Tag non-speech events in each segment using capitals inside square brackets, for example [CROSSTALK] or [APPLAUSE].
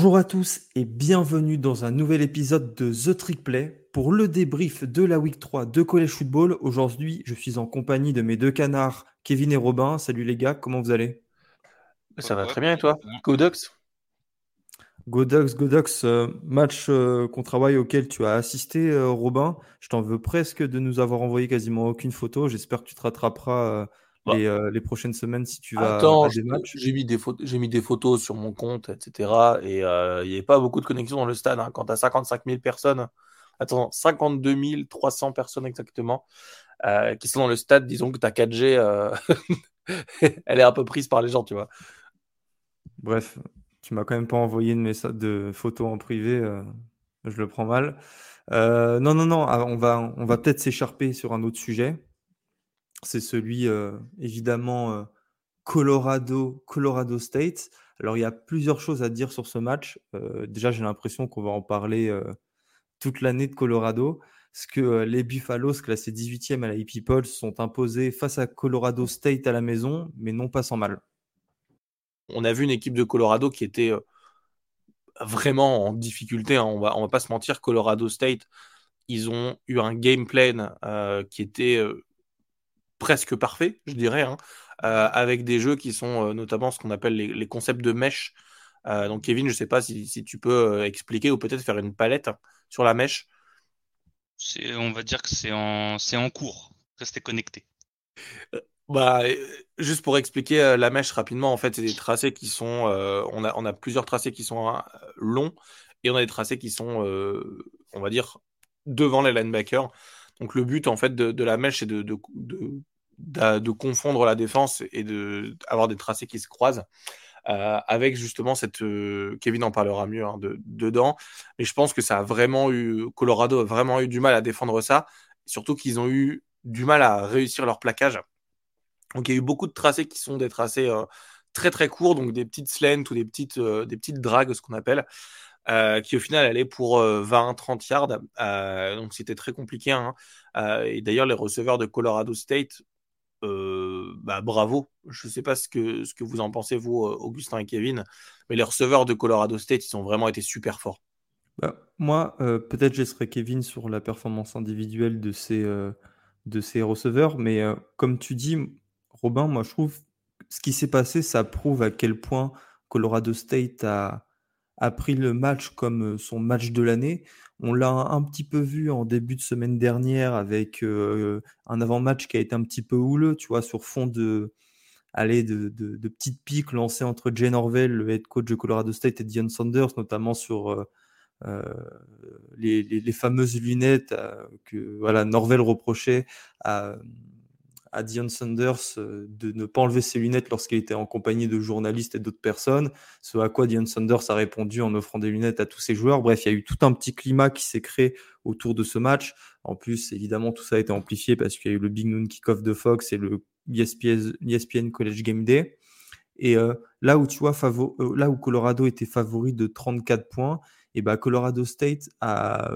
Bonjour à tous et bienvenue dans un nouvel épisode de The Trick Play pour le débrief de la Week 3 de College Football. Aujourd'hui, je suis en compagnie de mes deux canards, Kevin et Robin. Salut les gars, comment vous allez? Ça va très bien et toi? Go Ducks Go Ducks, Go Ducks, euh, match euh, contre Hawaii auquel tu as assisté, euh, Robin. Je t'en veux presque de nous avoir envoyé quasiment aucune photo. J'espère que tu te rattraperas Bah. les, euh, les prochaines semaines si tu vas Attends, à je- des matchs. j'ai mis des photos, j'ai mis des photos sur mon compte, etc. Et euh, il n'y avait pas beaucoup de connexions dans le stade. hein. Quand tu as 55 000 personnes, attends, 52 300 personnes exactement, euh, qui sont dans le stade, disons que ta 4G, euh, [LAUGHS] elle est un peu prise par les gens, tu vois. Bref, tu m'as quand même pas envoyé de, messa- de photos en privé, je le prends mal. Non, non, non, ah, on va, on va peut-être s'écharper sur un autre sujet. C'est celui, euh, évidemment, euh, Colorado, Colorado State. Alors, il y a plusieurs choses à dire sur ce match. Euh, déjà, j'ai l'impression qu'on va en parler toute l'année de Colorado. Parce que les Buffaloes, classés 18e à la IP Poll, se sont imposés face à Colorado State à la maison, mais non pas sans mal. On a vu une équipe de Colorado qui était vraiment en difficulté. hein. On va, on va pas se mentir, Colorado State, ils ont eu un game plan qui était presque parfait, je dirais, hein, euh, avec des jeux qui sont euh, notamment ce qu'on appelle les, les concepts de mesh. Euh, donc Kevin, je sais pas si, si tu peux expliquer ou peut-être faire une palette sur la mèche. C'est, on va dire que c'est en, c'est en cours. Restez connectés. Bah, juste pour expliquer la mèche rapidement, en fait, c'est des tracés qui sont, euh, on a, on a plusieurs tracés qui sont hein, longs et on a des tracés qui sont, euh, on va dire, devant les linebackers. Donc le but en fait de, de la mèche, c'est de, de, de, de- confondre la défense et de avoir des tracés qui se croisent. euh, avec justement cette euh, Kevin en parlera mieux hein, de, dedans mais je pense que ça a vraiment eu Colorado a vraiment eu du mal à défendre ça surtout qu'ils ont eu du mal à réussir leur plaquage donc il y a eu beaucoup de tracés qui sont des tracés euh, très très courts, donc des petites slants ou des petites, des petites dragues, ce qu'on appelle, qui au final allaient pour 20-30 yards. Donc c'était très compliqué. hein. Et d'ailleurs les receveurs de Colorado State, euh, bah, bravo. Je ne sais pas ce que, ce que vous en pensez, vous, euh, Augustin et Kevin, mais les receveurs de Colorado State, ils ont vraiment été super forts. Bah, moi, euh, peut-être je laisserai Kevin sur la performance individuelle de euh, de ses receveurs, mais comme tu dis, Robin, moi je trouve ce qui s'est passé, ça prouve à quel point Colorado State a, a pris le match comme euh, son match de l'année. On l'a un, petit peu vu en début de semaine dernière avec euh, un avant-match qui a été un petit peu houleux, tu vois, sur fond de, allez, de, de, petites piques lancées entre Jay Norvell, le head coach de Colorado State, et Dion Sanders, notamment sur euh, les, les- fameuses lunettes que voilà, Norvell reprochait à, à Dion Sanders euh, de ne pas enlever ses lunettes lorsqu'il était en compagnie de journalistes et d'autres personnes, ce à quoi Dion Sanders a répondu en offrant des lunettes à tous ses joueurs. Bref, il y a eu tout un petit climat qui s'est créé autour de ce match. En plus, évidemment, tout ça a été amplifié parce qu'il y a eu le Big Noon Kickoff de Fox et le E ESPN, ESPN College Game Day. Et euh, là où tu vois, euh, là où Colorado était favori de 34 points, et ben Colorado State a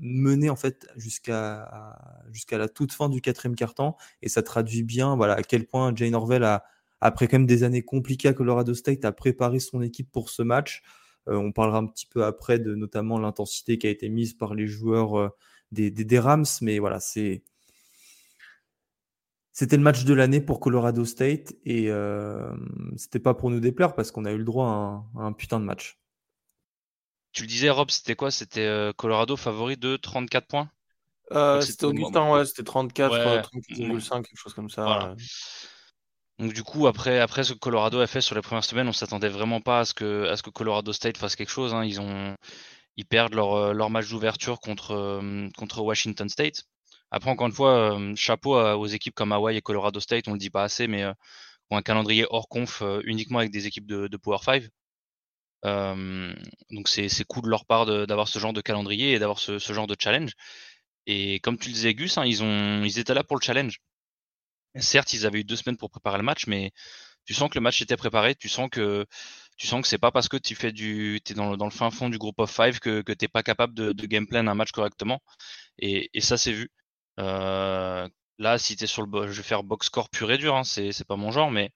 mené en fait jusqu'à jusqu'à la toute fin du quatrième quart-temps, et ça traduit bien voilà à quel point Jay Norvell a après quand même des années compliquées à Colorado State a préparé son équipe pour ce match. Euh, on parlera un petit peu après de notamment l'intensité qui a été mise par les joueurs euh, des, des, des Rams, mais voilà c'est c'était le match de l'année pour Colorado State et euh, c'était pas pour nous déplaire parce qu'on a eu le droit à un, à un putain de match. Tu le disais, Rob, c'était quoi? C'était euh, Colorado favori de 34 points? Euh, c'était Augustin, ouais, c'était 34, Ouais. euh, 34,5, quelque chose comme ça. Voilà. ouais. Donc du coup, après, après ce que Colorado a fait sur les premières semaines, on s'attendait vraiment pas à ce que, à ce que Colorado State fasse quelque chose. hein. Ils ont, ils perdent leur, leur match d'ouverture contre, contre Washington State. Après, encore une fois, chapeau aux équipes comme Hawaii et Colorado State, on le dit pas assez, mais ont un calendrier hors conf uniquement avec des équipes de, de Power 5. Donc c'est cool de leur part d'avoir ce genre de calendrier et d'avoir ce, genre de challenge. Et comme tu le disais, Gus, hein, ils, étaient là pour le challenge. Certes, ils avaient eu deux semaines pour préparer le match, mais tu sens que le match était préparé. Tu sens que tu sens c'est pas parce que tu t'es dans le, fin fond du groupe of five que, que t'es pas capable de, de game un match correctement. Et, ça, c'est vu. Euh, là, si t'es sur le, je vais faire box score pur et dur, hein, c'est pas mon genre, mais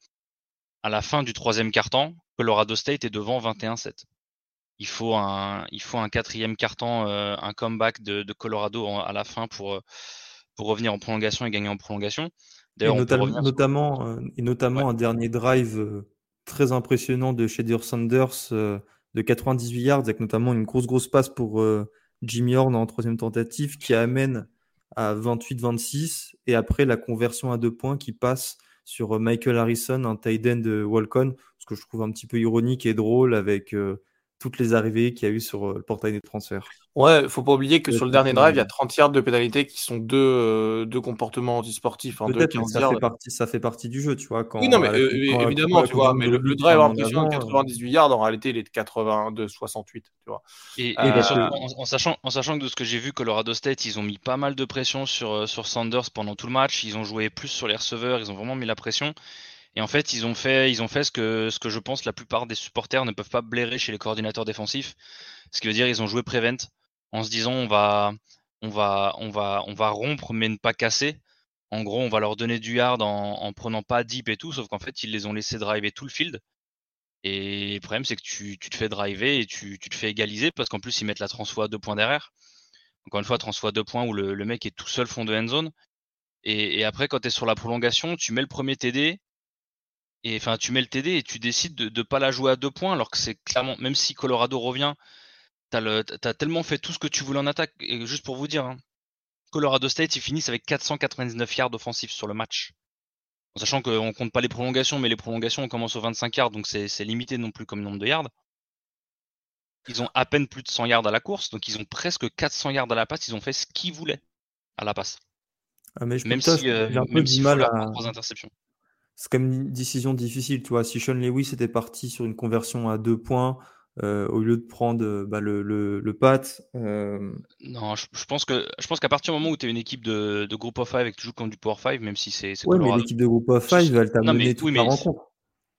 à la fin du troisième quart-temps, Colorado State est devant 21-7. il faut un, il faut un quatrième carton, un comeback de, Colorado à la fin pour, pour revenir en prolongation et gagner en prolongation. D'ailleurs, notamment, et notamment un dernier drive très impressionnant de Shader Sanders de 98 yards, avec notamment une grosse grosse passe pour Jimmy Horn en troisième tentative qui amène à 28-26 et après la conversion à deux points qui passe sur Michael Harrison, un tight end de Walcon, ce que je trouve un petit peu ironique et drôle avec toutes les arrivées qu'il y a eu sur le portail des transferts. Ouais, faut pas oublier que sur le dernier drive, il y a 30 yards de pénalité qui sont deux, euh, deux comportements antisportifs. Hein, Peut-être, ça, fait partie, ça fait partie du jeu, tu vois. Quand, oui, non, mais euh, évidemment, tu vois, mais le, drive impressionnant de 98 yards, en réalité, il est de 82, 68, tu vois. Et, euh, en, sachant, en sachant que de ce que j'ai vu, Colorado State, ils ont mis pas mal de pression sur, sur Sanders pendant tout le match. Ils ont joué plus sur les receveurs, ils ont vraiment mis la pression. Et en fait, ils ont fait, ils ont fait ce que, ce que je pense la plupart des supporters ne peuvent pas blairer chez les coordinateurs défensifs. Ce qui veut dire ils ont joué prevent en se disant on va, on va, on va, on va rompre mais ne pas casser. En gros, on va leur donner du yard en, en prenant pas deep et tout, sauf qu'en fait, ils les ont laissés driver tout le field. Et le problème, c'est que tu, tu, te fais driver et tu, tu te fais égaliser parce qu'en plus, ils mettent la transfo à deux points derrière. Encore une fois, transfo à deux points où le, le mec est tout seul fond de end zone. Et, et après, quand tu es sur la prolongation, tu mets le premier TD, et enfin, tu mets le TD et tu décides de ne pas la jouer à deux points, alors que c'est clairement, même si Colorado revient, tu as, tellement fait tout ce que tu voulais en attaque. Et juste pour vous dire, hein, Colorado State, ils finissent avec 499 yards offensifs sur le match. En sachant qu'on compte pas les prolongations, mais les prolongations, on commence aux 25 yards, donc c'est limité non plus comme nombre de yards. Ils ont à peine plus de 100 yards à la course, donc ils ont presque 400 yards à la passe. Ils ont fait ce qu'ils voulaient à la passe. Ah, mais je même si, euh, un peu du mal à... interceptions c'est quand même une décision difficile. Tu vois, si Sean Lewis était parti sur une conversion à deux points euh, au lieu de prendre euh, bah, le, le, le pat. Euh, non, je, pense que je pense qu'à partir du moment où tu es une équipe de, de Group of Five et que tu joues comme du Power Five, même si c'est. Ouais, mais l'équipe de Group of Five, elle t'a mené toute la rencontre.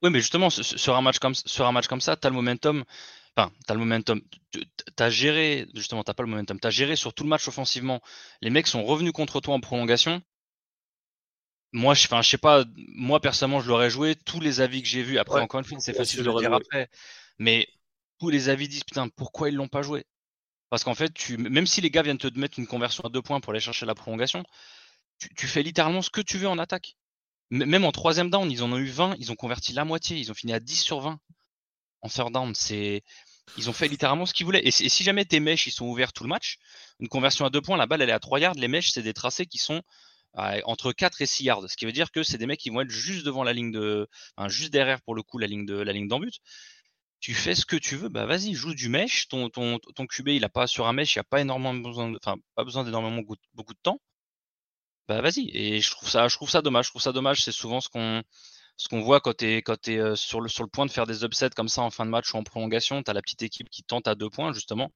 Oui, mais justement, sur un match comme, sur un match comme ça, tu as le momentum. Enfin, tu as le momentum. Tu as géré, justement, tu pas le momentum. Tu as géré sur tout le match offensivement. Les mecs sont revenus contre toi en prolongation moi, je, enfin, je sais pas, moi personnellement, je l'aurais joué. Tous les avis que j'ai vus, après, encore une fois, c'est facile de le dire après, mais les avis disent putain, pourquoi ils l'ont pas joué? Parce qu'en fait, tu, même si les gars viennent te mettre une conversion à deux points pour aller chercher la prolongation, tu, fais littéralement ce que tu veux en attaque. même en troisième down, ils en ont eu 20, ils ont converti la moitié, ils ont fini à 10 sur 20 en third down. C'est, ils ont fait littéralement ce qu'ils voulaient. Et, si jamais tes mèches ils sont ouverts tout le match, une conversion à deux points, la balle elle est à 3 yards, les mèches c'est des tracés qui sont entre 4 et 6 yards. Ce qui veut dire que c'est des mecs qui vont être juste devant la ligne de. Juste derrière pour le coup la ligne de la ligne d'embut. Tu fais ce que tu veux, bah vas-y, joue du mesh. Ton, ton, ton QB, il a pas sur un mesh, il a pas énormément besoin, enfin pas besoin d'énormément beaucoup de temps. Bah vas-y. Et je trouve ça, je trouve ça dommage. Je trouve ça dommage. C'est souvent ce qu'on ce qu'on voit quand tu es, quand es euh, sur, le, sur le point de faire des upsets comme ça en fin de match ou en prolongation. Tu as la petite équipe qui tente à deux points, justement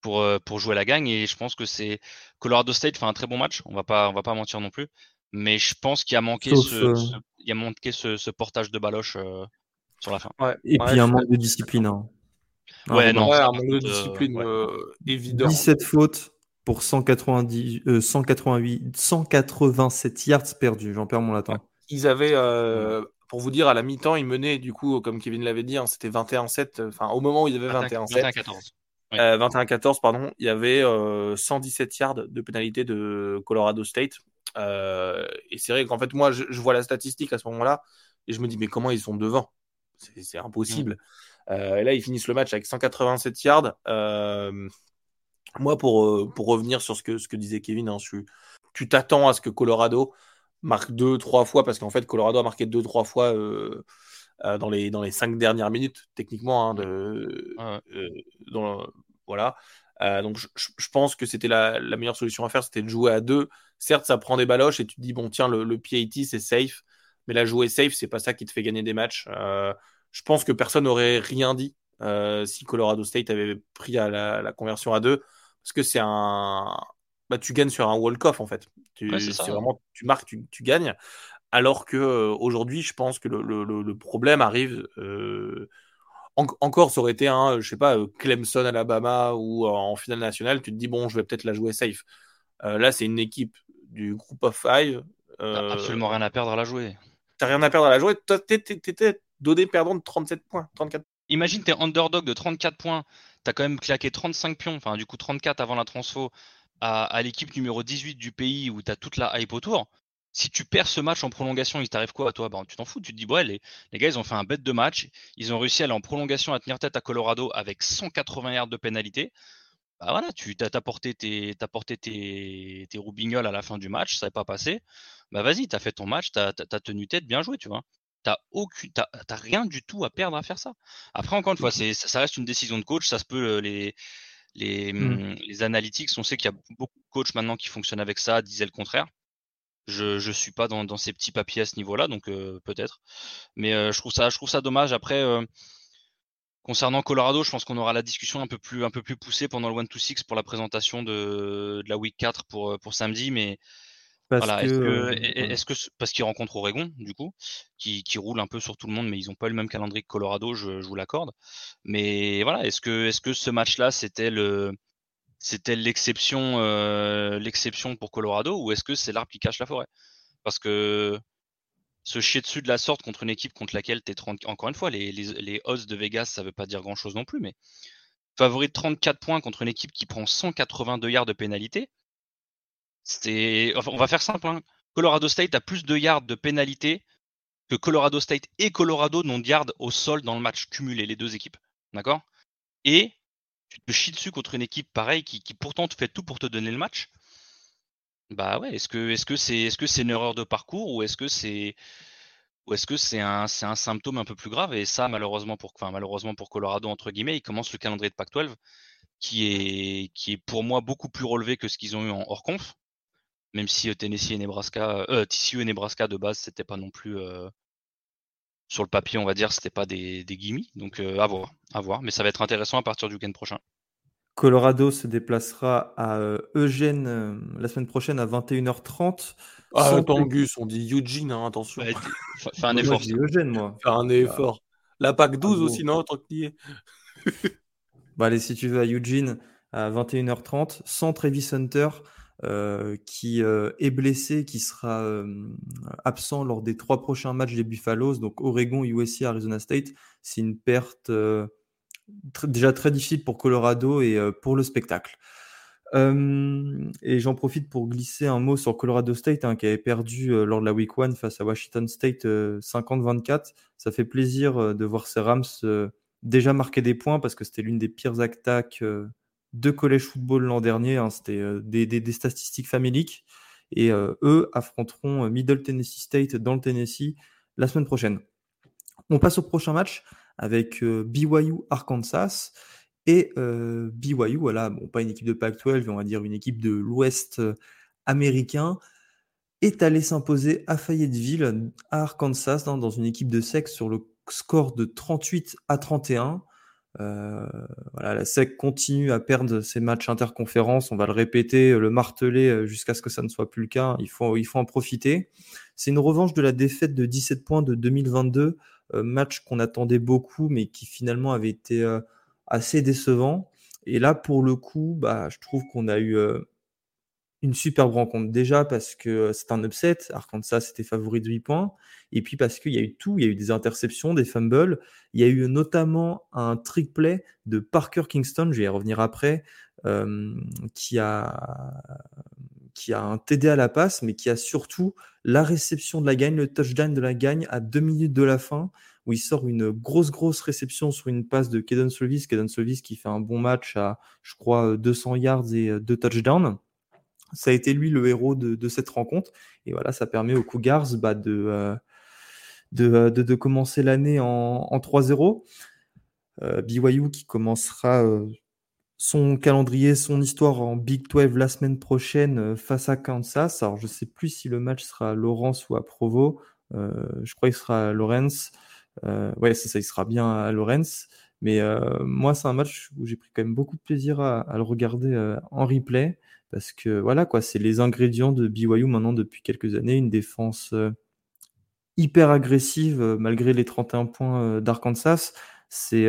pour, euh, pour jouer la gagne. Et je pense que c'est Colorado State fait un très bon match. On va pas, on va pas mentir non plus. Mais je pense qu'il a manqué ce, euh, il a manqué ce, ce, portage de baloche euh, sur la fin. et puis un manque de discipline. Hein. Ouais, non, un manque de discipline évident. 17 fautes pour 190, 188, 187 yards perdus. J'en perds mon latin. Ils avaient, pour vous dire, à la mi-temps, ils menaient, du coup, comme Kevin l'avait dit, hein, c'était 21-7. Enfin, au moment où ils avaient 21-7. 21-14. 21-14, euh, pardon, il y avait 117 euh, yards de pénalité de Colorado State. Euh, et c'est vrai qu'en fait, moi, je, vois la statistique à ce moment-là et je me dis, mais comment ils sont devant? C'est impossible. Mm. et là, ils finissent le match avec 187 yards. moi, pour, pour revenir sur ce que, ce que disait Kevin, hein, tu t'attends à ce que Colorado marque deux, trois fois, parce qu'en fait, Colorado a marqué deux, trois fois euh, dans, les, dans les cinq dernières minutes, techniquement. Hein, de, euh, voilà. Euh, donc, je, pense que c'était la, la, meilleure solution à faire, c'était de jouer à deux. Certes, ça prend des baloches et tu te dis, bon, tiens, le, le PAT, c'est safe. Mais la jouer safe, c'est pas ça qui te fait gagner des matchs. je pense que personne n'aurait rien dit si Colorado State avait pris à la, la conversion à deux. Parce que c'est un. Bah, tu gagnes sur un walk-off en fait. Tu, vraiment, tu marques, tu, tu, gagnes. Alors que euh, aujourd'hui, je pense que le, problème arrive. Euh, encore, ça aurait été un, je sais pas, euh, Clemson, Alabama ou en finale nationale. Tu te dis bon, je vais peut-être la jouer safe. là, c'est une équipe du group of five. absolument rien à perdre à la jouer. T'as rien à perdre à la jouer. T'étais donné perdant de 37 points, 34 Imagine, t'es underdog de 34 points. tu as quand même claqué 35 pions, enfin du coup 34 avant la transfo à, l'équipe numéro 18 du pays où tu as toute la hype autour. Si tu perds ce match en prolongation, il t'arrive quoi à toi? Bah, Tu t'en fous, tu te dis, ouais, les, les, gars, ils ont fait un bête de match, ils ont réussi à aller en prolongation à tenir tête à Colorado avec 180 yards de pénalité. Bah voilà, tu t'as porté tes, as porté tes, tes roubignoles à la fin du match, ça n'est pas passé. Bah vas-y, tu as fait ton match, tu as, tenu tête, bien joué, tu vois. T'as aucune, rien du tout à perdre à faire ça. Après, encore une fois, c'est, ça reste une décision de coach. Ça se peut euh, les, les, mmh. Mmh, les analytics. On sait qu'il y a beaucoup de coachs maintenant qui fonctionnent avec ça, disaient le contraire. Je ne suis pas dans, ces petits papiers à ce niveau-là, donc euh, peut-être. Mais euh, je trouve ça, je trouve ça dommage. Après, concernant Colorado, je pense qu'on aura la discussion un peu plus, un peu plus poussée pendant le 1-2-6 pour la présentation de, de, la week 4 pour, pour samedi, mais parce que, euh, est-ce que, parce qu'ils rencontrent Oregon, du coup, qui, qui, roule un peu sur tout le monde, mais ils n'ont pas le même calendrier que Colorado, je, vous l'accorde. Mais voilà, est-ce que, ce match-là, c'était le, c'était l'exception, euh, l'exception pour Colorado, ou est-ce que c'est l'arbre qui cache la forêt? Parce que se chier dessus de la sorte contre une équipe contre laquelle tu es 30, encore une fois, les, les, odds de Vegas, ça veut pas dire grand-chose non plus, mais favori de 34 points contre une équipe qui prend 182 yards de pénalité on va faire simple. Hein. Colorado State a plus de yards de pénalité que Colorado State et Colorado n'ont de yards au sol dans le match cumulé, les deux équipes. D'accord? Et tu te chies dessus contre une équipe pareille qui, pourtant te fait tout pour te donner le match. Bah ouais, est-ce que est-ce que c'est est-ce que c'est une erreur de parcours ou est-ce que c'est ou est-ce que c'est un, c'est un symptôme un peu plus grave? Et ça, malheureusement pour, enfin, malheureusement pour Colorado, entre guillemets, il commence le calendrier de Pac-12 qui est, qui est pour moi beaucoup plus relevé que ce qu'ils ont eu en hors conf même si euh, Tennessee et Nebraska, euh, TCU et Nebraska de base, c'était pas non plus euh, sur le papier, on va dire, c'était pas des, des. Donc à voir, à voir. Mais ça va être intéressant à partir du week-end prochain. Colorado se déplacera à Eugène la semaine prochaine à 21h30. Ah, Tangus, on dit Eugene, hein, attention. fais un effort. Eugène, moi. Fais un effort. La PAC 12 aussi, non, tant qu'il y est. bah, allez, si tu veux, à Eugene à 21h30, sans Travis Hunter. Euh, qui euh, est blessé, qui sera euh, absent lors des trois prochains matchs des Buffaloes, donc Oregon, USC, Arizona State. C'est une perte déjà très difficile pour Colorado et pour le spectacle. et j'en profite pour glisser un mot sur Colorado State, hein, qui avait perdu lors de la Week 1 face à Washington State 50-24. Ça fait plaisir de voir ces Rams déjà marquer des points parce que c'était l'une des pires attaques de collège football l'an dernier. Hein, c'était euh, des, statistiques faméliques. Et euh, eux affronteront euh, Middle Tennessee State dans le Tennessee la semaine prochaine. On passe au prochain match avec BYU Arkansas. Et BYU, voilà, bon, pas une équipe de Pac-12, on va dire une équipe de l'Ouest américain, est allé s'imposer à Fayetteville, à Arkansas, dans, dans une équipe de sexe sur le score de 38 à 31. Euh, voilà, la SEC continue à perdre ses matchs interconférences. On va le répéter, le marteler euh, jusqu'à ce que ça ne soit plus le cas. Il faut, il faut en profiter. C'est une revanche de la défaite de 17 points de 2022, euh, match qu'on attendait beaucoup, mais qui finalement avait été assez décevant. Et là, pour le coup, bah, je trouve qu'on a eu une superbe rencontre. Déjà parce que c'est un upset. Arkansas était favori de 8 points. Et puis parce qu'il y a eu tout. Il y a eu des interceptions, des fumbles. Il y a eu notamment un trick play de Parker Kingston, je vais y revenir après, euh, qui, a, qui a un TD à la passe, mais qui a surtout la réception de la gagne, le touchdown de la gagne à deux minutes de la fin, où il sort une grosse, grosse réception sur une passe de Kedon Slovis. Kedon Slovis qui fait un bon match à, je crois, 200 yards et deux touchdowns ça a été lui le héros de, cette rencontre. Et voilà, ça permet aux Cougars bah, euh, de, de, commencer l'année en, 3-0. Euh, BYU qui commencera euh, son calendrier, son histoire en Big 12 la semaine prochaine face à Kansas. Alors je ne sais plus si le match sera à Lawrence ou à Provo. je crois qu'il sera à Lawrence. ouais, ça, ça, il sera bien à Lawrence. Mais moi, c'est un match où j'ai pris quand même beaucoup de plaisir à, à le regarder en replay. Parce que voilà, quoi, c'est les ingrédients de BYU maintenant depuis quelques années. Une défense euh, hyper agressive euh, malgré les 31 points euh, d'Arkansas. C'est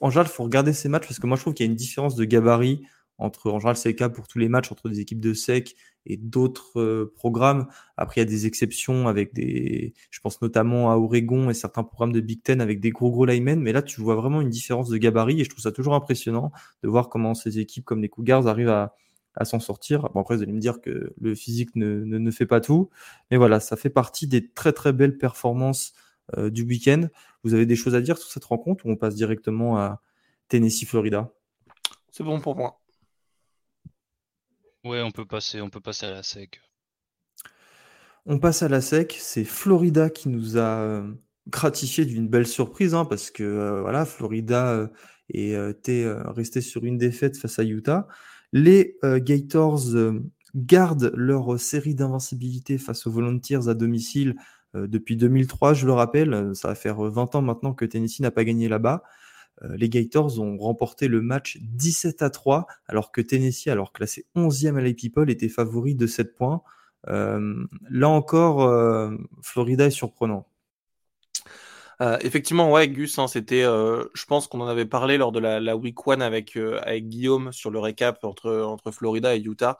en général, faut regarder ces matchs parce que moi je trouve qu'il y a une différence de gabarit entre, en général, c'est le cas pour tous les matchs entre des équipes de SEC et d'autres euh, programmes. Après, il y a des exceptions avec des, je pense notamment à Oregon et certains programmes de Big Ten avec des gros gros linemen. Mais là, tu vois vraiment une différence de gabarit et je trouve ça toujours impressionnant de voir comment ces équipes comme les Cougars arrivent à, à s'en sortir. Bon, après, vous allez me dire que le physique ne, ne, ne, fait pas tout. Mais voilà, ça fait partie des très très belles performances euh, du week-end. Vous avez des choses à dire sur cette rencontre ou on passe directement à Tennessee-Florida C'est bon pour moi. Ouais, on peut passer, on peut passer à la sec. On passe à la sec. C'est Florida qui nous a euh, gratifié d'une belle surprise, hein, parce que euh, voilà, Florida était resté sur une défaite face à Utah. Les Gators gardent leur série d'invincibilité face aux Volunteers à domicile depuis 2003, je le rappelle. Ça va faire 20 ans maintenant que Tennessee n'a pas gagné là-bas. les Gators ont remporté le match 17 à 3, alors que Tennessee, alors classé 11e à la People, était favori de 7 points. là encore, Florida est surprenant. Euh, effectivement, ouais, Gus, hein, c'était, euh, je pense qu'on en avait parlé lors de la, week one avec, euh, avec Guillaume sur le récap entre, entre Florida et Utah.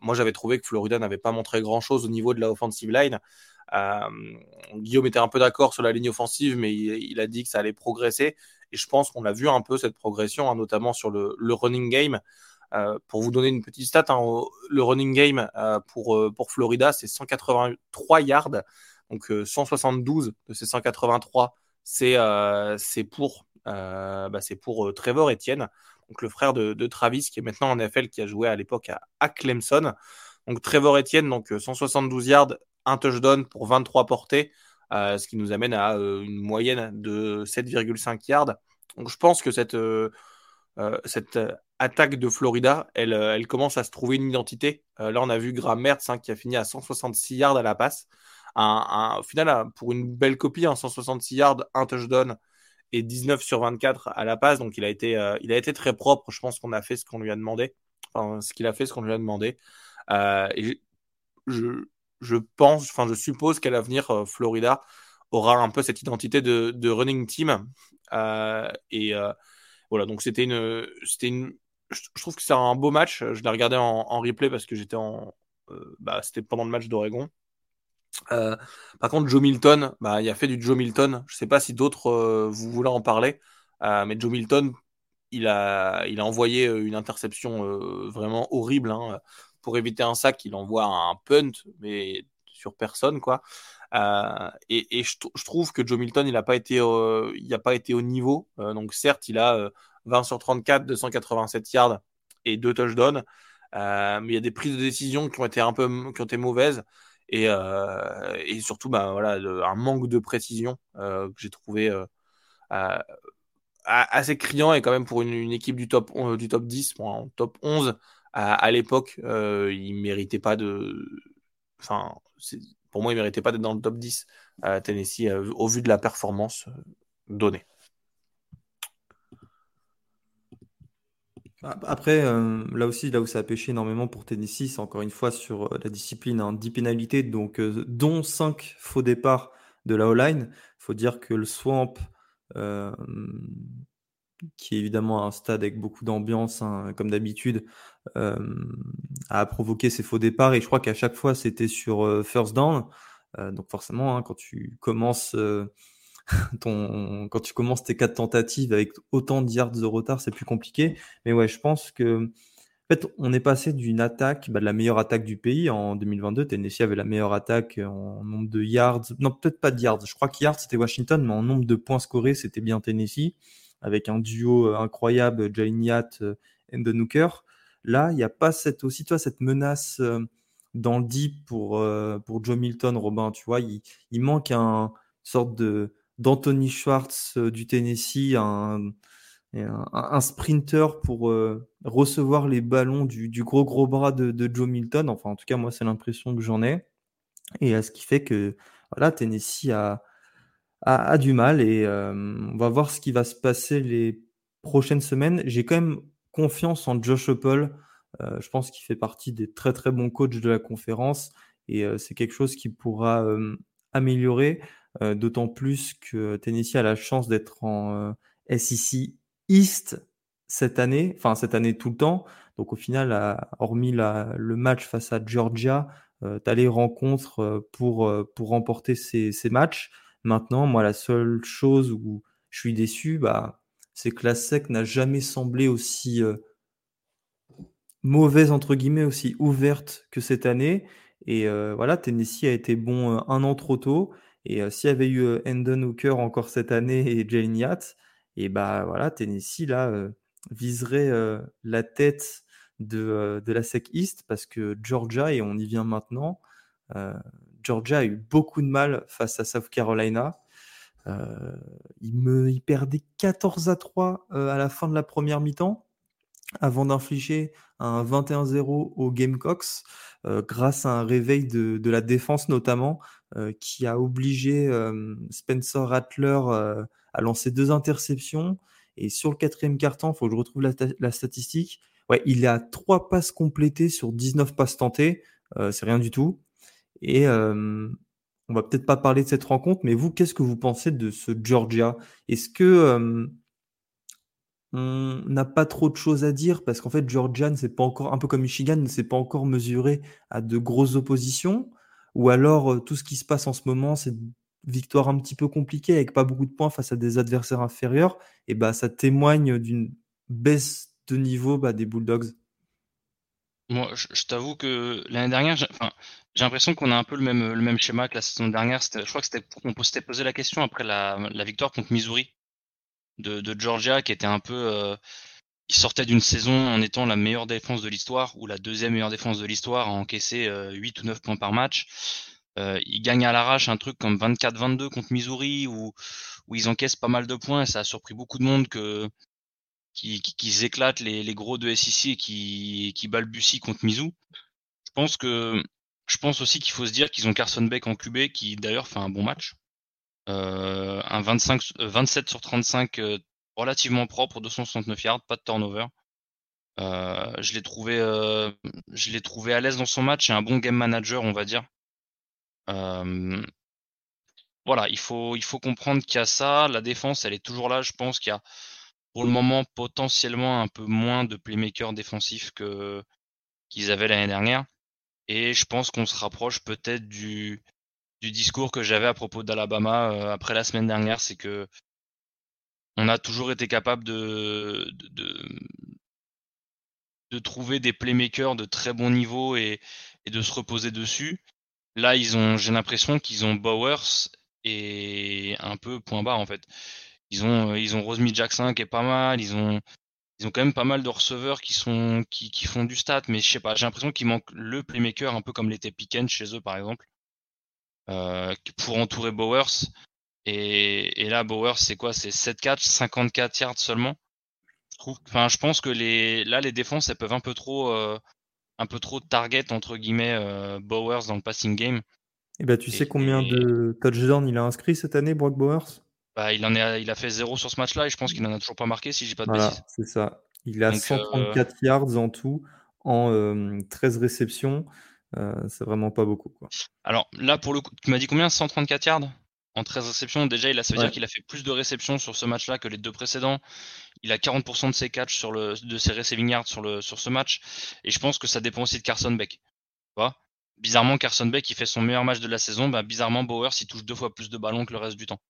Moi, j'avais trouvé que Florida n'avait pas montré grand chose au niveau de la offensive line. Guillaume était un peu d'accord sur la ligne offensive, mais il, a dit que ça allait progresser. Et je pense qu'on a vu un peu cette progression, hein, notamment sur le, running game. Pour vous donner une petite stat, hein, le running game pour, pour Florida, c'est 183 yards donc 172 euh, de ces 183, c'est euh, c'est pour, euh, bah, Trevor Etienne, donc le frère de, Travis, qui est maintenant en NFL, qui a joué à l'époque à, Clemson. Donc Trevor Etienne, donc 172 yards, un touchdown pour 23 portées, ce qui nous amène à une moyenne de 7,5 yards. Donc je pense que cette, cette attaque de Florida, elle, elle commence à se trouver une identité. là, on a vu Graham Mertz hein, qui a fini à 166 yards à la passe un, au final, pour une belle copie, 166 yards, un touchdown et 19 sur 24 à la passe. Donc, il a été, euh, il a été très propre. Je pense qu'on a fait ce qu'on lui a demandé. Enfin, ce qu'il a fait, ce qu'on lui a demandé. Euh, et je, je pense, enfin, je suppose qu'à l'avenir, euh, Florida aura un peu cette identité de, de running team. Euh, et euh, voilà, donc c'était une, c'était une, je, trouve que c'est un beau match. Je l'ai regardé en, en, replay parce que j'étais en, bah, c'était pendant le match d'Oregon. Euh, par contre, Joe Milton, bah, il a fait du Joe Milton. Je ne sais pas si d'autres euh, vous voulez en parler, euh, mais Joe Milton, il a, il a envoyé une interception vraiment horrible. Hein. Pour éviter un sac, il envoie un punt, mais sur personne, quoi. et, je, trouve que Joe Milton, il n'a pas, été, pas été au niveau. donc, certes, il a 20 sur 34, 287 yards et deux touchdowns. mais il y a des prises de décision qui ont été un peu qui ont été mauvaises et, euh, et surtout bah, voilà, un manque de précision euh, que j'ai trouvé euh, assez criant et quand même pour une, équipe du top, du top 10, bon, top 11 à, l'époque, il méritait pas de. Enfin, pour moi, il méritait pas d'être dans le top 10 à Tennessee au vu de la performance donnée. Après, euh, là aussi, là où ça a pêché énormément pour Tennessee, c'est encore une fois sur euh, la discipline, hein, 10 pénalités, euh, dont 5 faux départs de la O-line. Il faut dire que le Swamp, qui est évidemment un stade avec beaucoup d'ambiance, hein, comme d'habitude, a provoqué ces faux départs. Et je crois qu'à chaque fois, c'était sur first down. donc forcément, hein, quand tu commences [LAUGHS] quand tu commences tes quatre tentatives avec autant de yards de retard, c'est plus compliqué. Mais ouais, je pense que en fait, on est passé d'une attaque, bah, de la meilleure attaque du pays en 2022. Tennessee avait la meilleure attaque en nombre de yards. Non, peut-être pas de yards. Je crois que yards, c'était Washington, mais en nombre de points scorés, c'était bien Tennessee, avec un duo euh, incroyable, Jalen Yatt et Nooker. Là, il n'y a pas cette, aussi, toi, cette menace euh, dans le deep pour, euh, pour Joe Milton, Robin. Tu vois, il, il manque un sorte de d'Anthony Schwartz euh, du Tennessee, un, un, sprinter pour euh, recevoir les ballons du, gros gros bras de, Joe Milton. Enfin, en tout cas, moi, c'est l'impression que j'en ai. Et à ce qui fait que voilà, Tennessee a, a, du mal et euh, on va voir ce qui va se passer les prochaines semaines. J'ai quand même confiance en Josh Apple. Euh, je pense qu'il fait partie des très très bons coachs de la conférence et euh, c'est quelque chose qui pourra améliorer. Euh, d'autant plus que Tennessee a la chance d'être en euh, SEC East cette année, enfin cette année tout le temps. Donc au final, hormis le match face à Georgia, euh, tu as les rencontres euh, pour, remporter ces, matchs. Maintenant, moi, la seule chose où je suis déçu, bah, c'est que la SEC n'a jamais semblé aussi mauvaise, entre guillemets, aussi ouverte que cette année. Et voilà, Tennessee a été bon un an trop tôt. Et s'il y avait eu Endon Hooker encore cette année et Jalen Yatt, et bah voilà, Tennessee là viserait la tête de, de, la SEC East parce que Georgia, et on y vient maintenant, Georgia a eu beaucoup de mal face à South Carolina. il, me, il perdait 14 à 3 à la fin de la première mi-temps avant d'infliger un 21-0 aux Gamecocks grâce à un réveil de, de la défense notamment qui a obligé Spencer Rattler à lancer deux interceptions et sur le quatrième carton, il faut que je retrouve la, statistique. Ouais, il a trois passes complétées sur 19 passes tentées. Euh, c'est rien du tout. Et euh, on va peut-être pas parler de cette rencontre, mais vous, qu'est-ce que vous pensez de ce Georgia? Est-ce que euh, on n'a pas trop de choses à dire? Parce qu'en fait Georgia pas encore, un peu comme Michigan, ne s'est pas encore mesuré à de grosses oppositions Ou alors tout ce qui se passe en ce moment, c'est victoire un petit peu compliquée avec pas beaucoup de points face à des adversaires inférieurs, et bah ça témoigne d'une baisse de niveau bah, des Bulldogs. Moi, je, t'avoue que l'année dernière, j'ai l'impression qu'on a un peu le même, le même schéma que la saison dernière. Je crois que c'était, s'était posé la question après la, victoire contre Missouri de, Georgia, qui était un peu, euh, il sortait d'une saison en étant la meilleure défense de l'histoire ou la deuxième meilleure défense de l'histoire, à encaisser 8 euh, ou 9 points par match. Euh, ils à l'arrache un truc comme 24-22 contre Missouri où, où ils encaissent pas mal de points et ça a surpris beaucoup de monde que qu'ils éclatent les, les, gros de SEC et qui, qui balbutient contre Mizzou. Je pense que je pense aussi qu'il faut se dire qu'ils ont Carson Beck en QB qui d'ailleurs fait un bon match. Euh, un 25, 27 sur 35 euh, relativement propre, 269 yards, pas de turnover. Euh, je l'ai trouvé, euh, je l'ai trouvé à l'aise dans son match et un bon game manager, on va dire. Euh, voilà, il faut, il faut comprendre qu'il y a ça. La défense, elle est toujours là. Je pense qu'il y a pour le moment potentiellement un peu moins de playmakers défensifs que qu'ils avaient l'année dernière. Et je pense qu'on se rapproche peut-être du, du discours que j'avais à propos d'Alabama après la semaine dernière, c'est que on a toujours été capable de, trouver des playmakers de très bon niveau et, de se reposer dessus. Là, ils ont, j'ai l'impression qu'ils ont Bowers et un peu point bas en fait. Ils ont, euh, ils ont Rosemy Jackson qui est pas mal. Ils ont, ils quand même pas mal de receveurs qui sont, qui, qui font du stat, mais je sais pas. J'ai l'impression qu'il manque le playmaker un peu comme l'était Pickens chez eux par exemple, euh, pour entourer Bowers. Et, et là, Bowers, c'est quoi? C'est 7 catch, 54 yards seulement? Je trouve, enfin, je pense que les, là, les défenses, elles peuvent un peu trop, euh, un peu trop target entre guillemets euh, Bowers dans le passing game. Et eh ben, tu sais combien de touchdowns il a inscrit cette année, Brock Bowers? Bah, il, en est, il a fait zéro sur ce match-là et je pense qu'il n'en a toujours pas marqué si j'ai pas de voilà, C'est ça. Il a 134 euh, yards en tout en 13 euh, réceptions. c'est vraiment pas beaucoup. Quoi. Alors là, pour le coup, tu m'as dit combien? 134 yards? En 13 réceptions. Déjà, il a, ça veut dire qu'il a fait plus de réceptions sur ce match-là que les deux précédents. Il a 40% de ses catchs sur le, de ses receiving yards sur, le, sur ce match. Et je pense que ça dépend aussi de Carson Beck. Vois? Bizarrement, Carson Beck, il fait son meilleur match de la saison. Bah, bizarrement, Bowers, il touche deux fois plus de ballons que le reste du temps.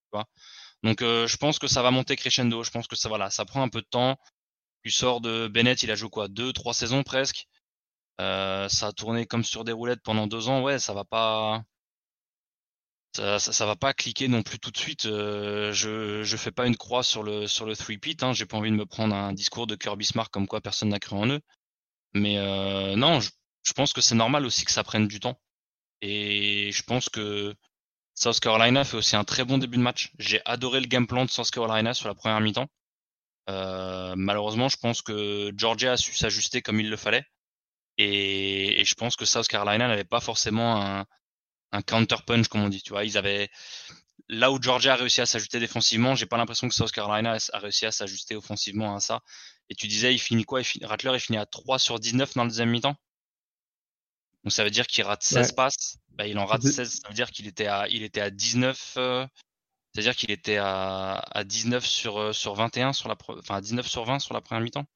Donc, euh, je pense que ça va monter crescendo. Je pense que ça, voilà, ça prend un peu de temps. Tu sors de Bennett, il a joué quoi? Deux, trois saisons presque. Euh, ça a tourné comme sur des roulettes pendant deux ans. Ouais, ça va pas ça, ça, va pas cliquer non plus tout de suite. Euh, je je fais pas une croix sur le sur le three pit. Hein. J'ai pas envie de me prendre un discours de Kirby Smart comme quoi personne n'a cru en eux. Mais euh, non, je, pense que c'est normal aussi que ça prenne du temps. Et je pense que South Carolina fait aussi un très bon début de match. J'ai adoré le game plan de South Carolina sur la première mi-temps. Euh, malheureusement, je pense que Georgia a su s'ajuster comme il le fallait. Et, et je pense que South Carolina n'avait pas forcément un, un counter punch comme on dit. Tu vois, ils avaient là où Georgia a réussi à s'ajuster défensivement, j'ai pas l'impression que South Carolina a réussi à s'ajuster offensivement à ça. Et tu disais, il finit quoi? Il Rattler, il finit à 3 sur 19 dans le deuxième mi-temps? Donc ça veut dire qu'il rate 16 passes. Bah, il en rate 16, ça veut dire qu'il était à, il était à 19, C'est-à-dire qu'il était à, à 19 sur, sur 21 sur la, enfin 19 sur 20 sur la première mi-temps?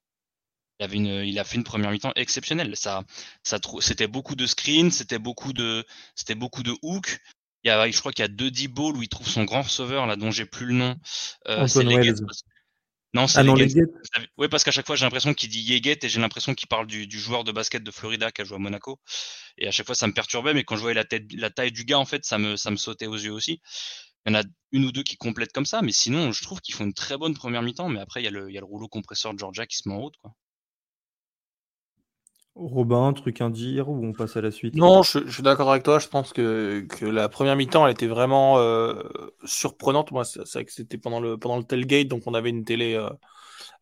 Il, avait une, il a fait une première mi-temps exceptionnelle. Ça, ça, c'était beaucoup de screens, c'était beaucoup de, c'était beaucoup de hooks. Il y a, je crois qu'il y a deux deep balls où il trouve son grand receveur là dont j'ai plus le nom. Euh, c'est non, c'est ah Oui, parce qu'à chaque fois, j'ai l'impression qu'il dit Yeget et j'ai l'impression qu'il parle du, joueur de basket de Florida qui a joué à Monaco. Et à chaque fois, ça me perturbait, mais quand je voyais la, tête, la taille du gars, en fait, ça me, ça me sautait aux yeux aussi. Il y en a une ou deux qui complètent comme ça, mais sinon, je trouve qu'ils font une très bonne première mi-temps. Mais après, il y, a le, il y a le rouleau compresseur de Georgia qui se met en route. Quoi. Robin, truc à dire ou on passe à la suite? Non, je, suis d'accord avec toi. Je pense que, que la première mi-temps, elle était vraiment euh, surprenante. Moi, c'est vrai que c'était pendant le, pendant le tailgate, donc on avait une télé, euh,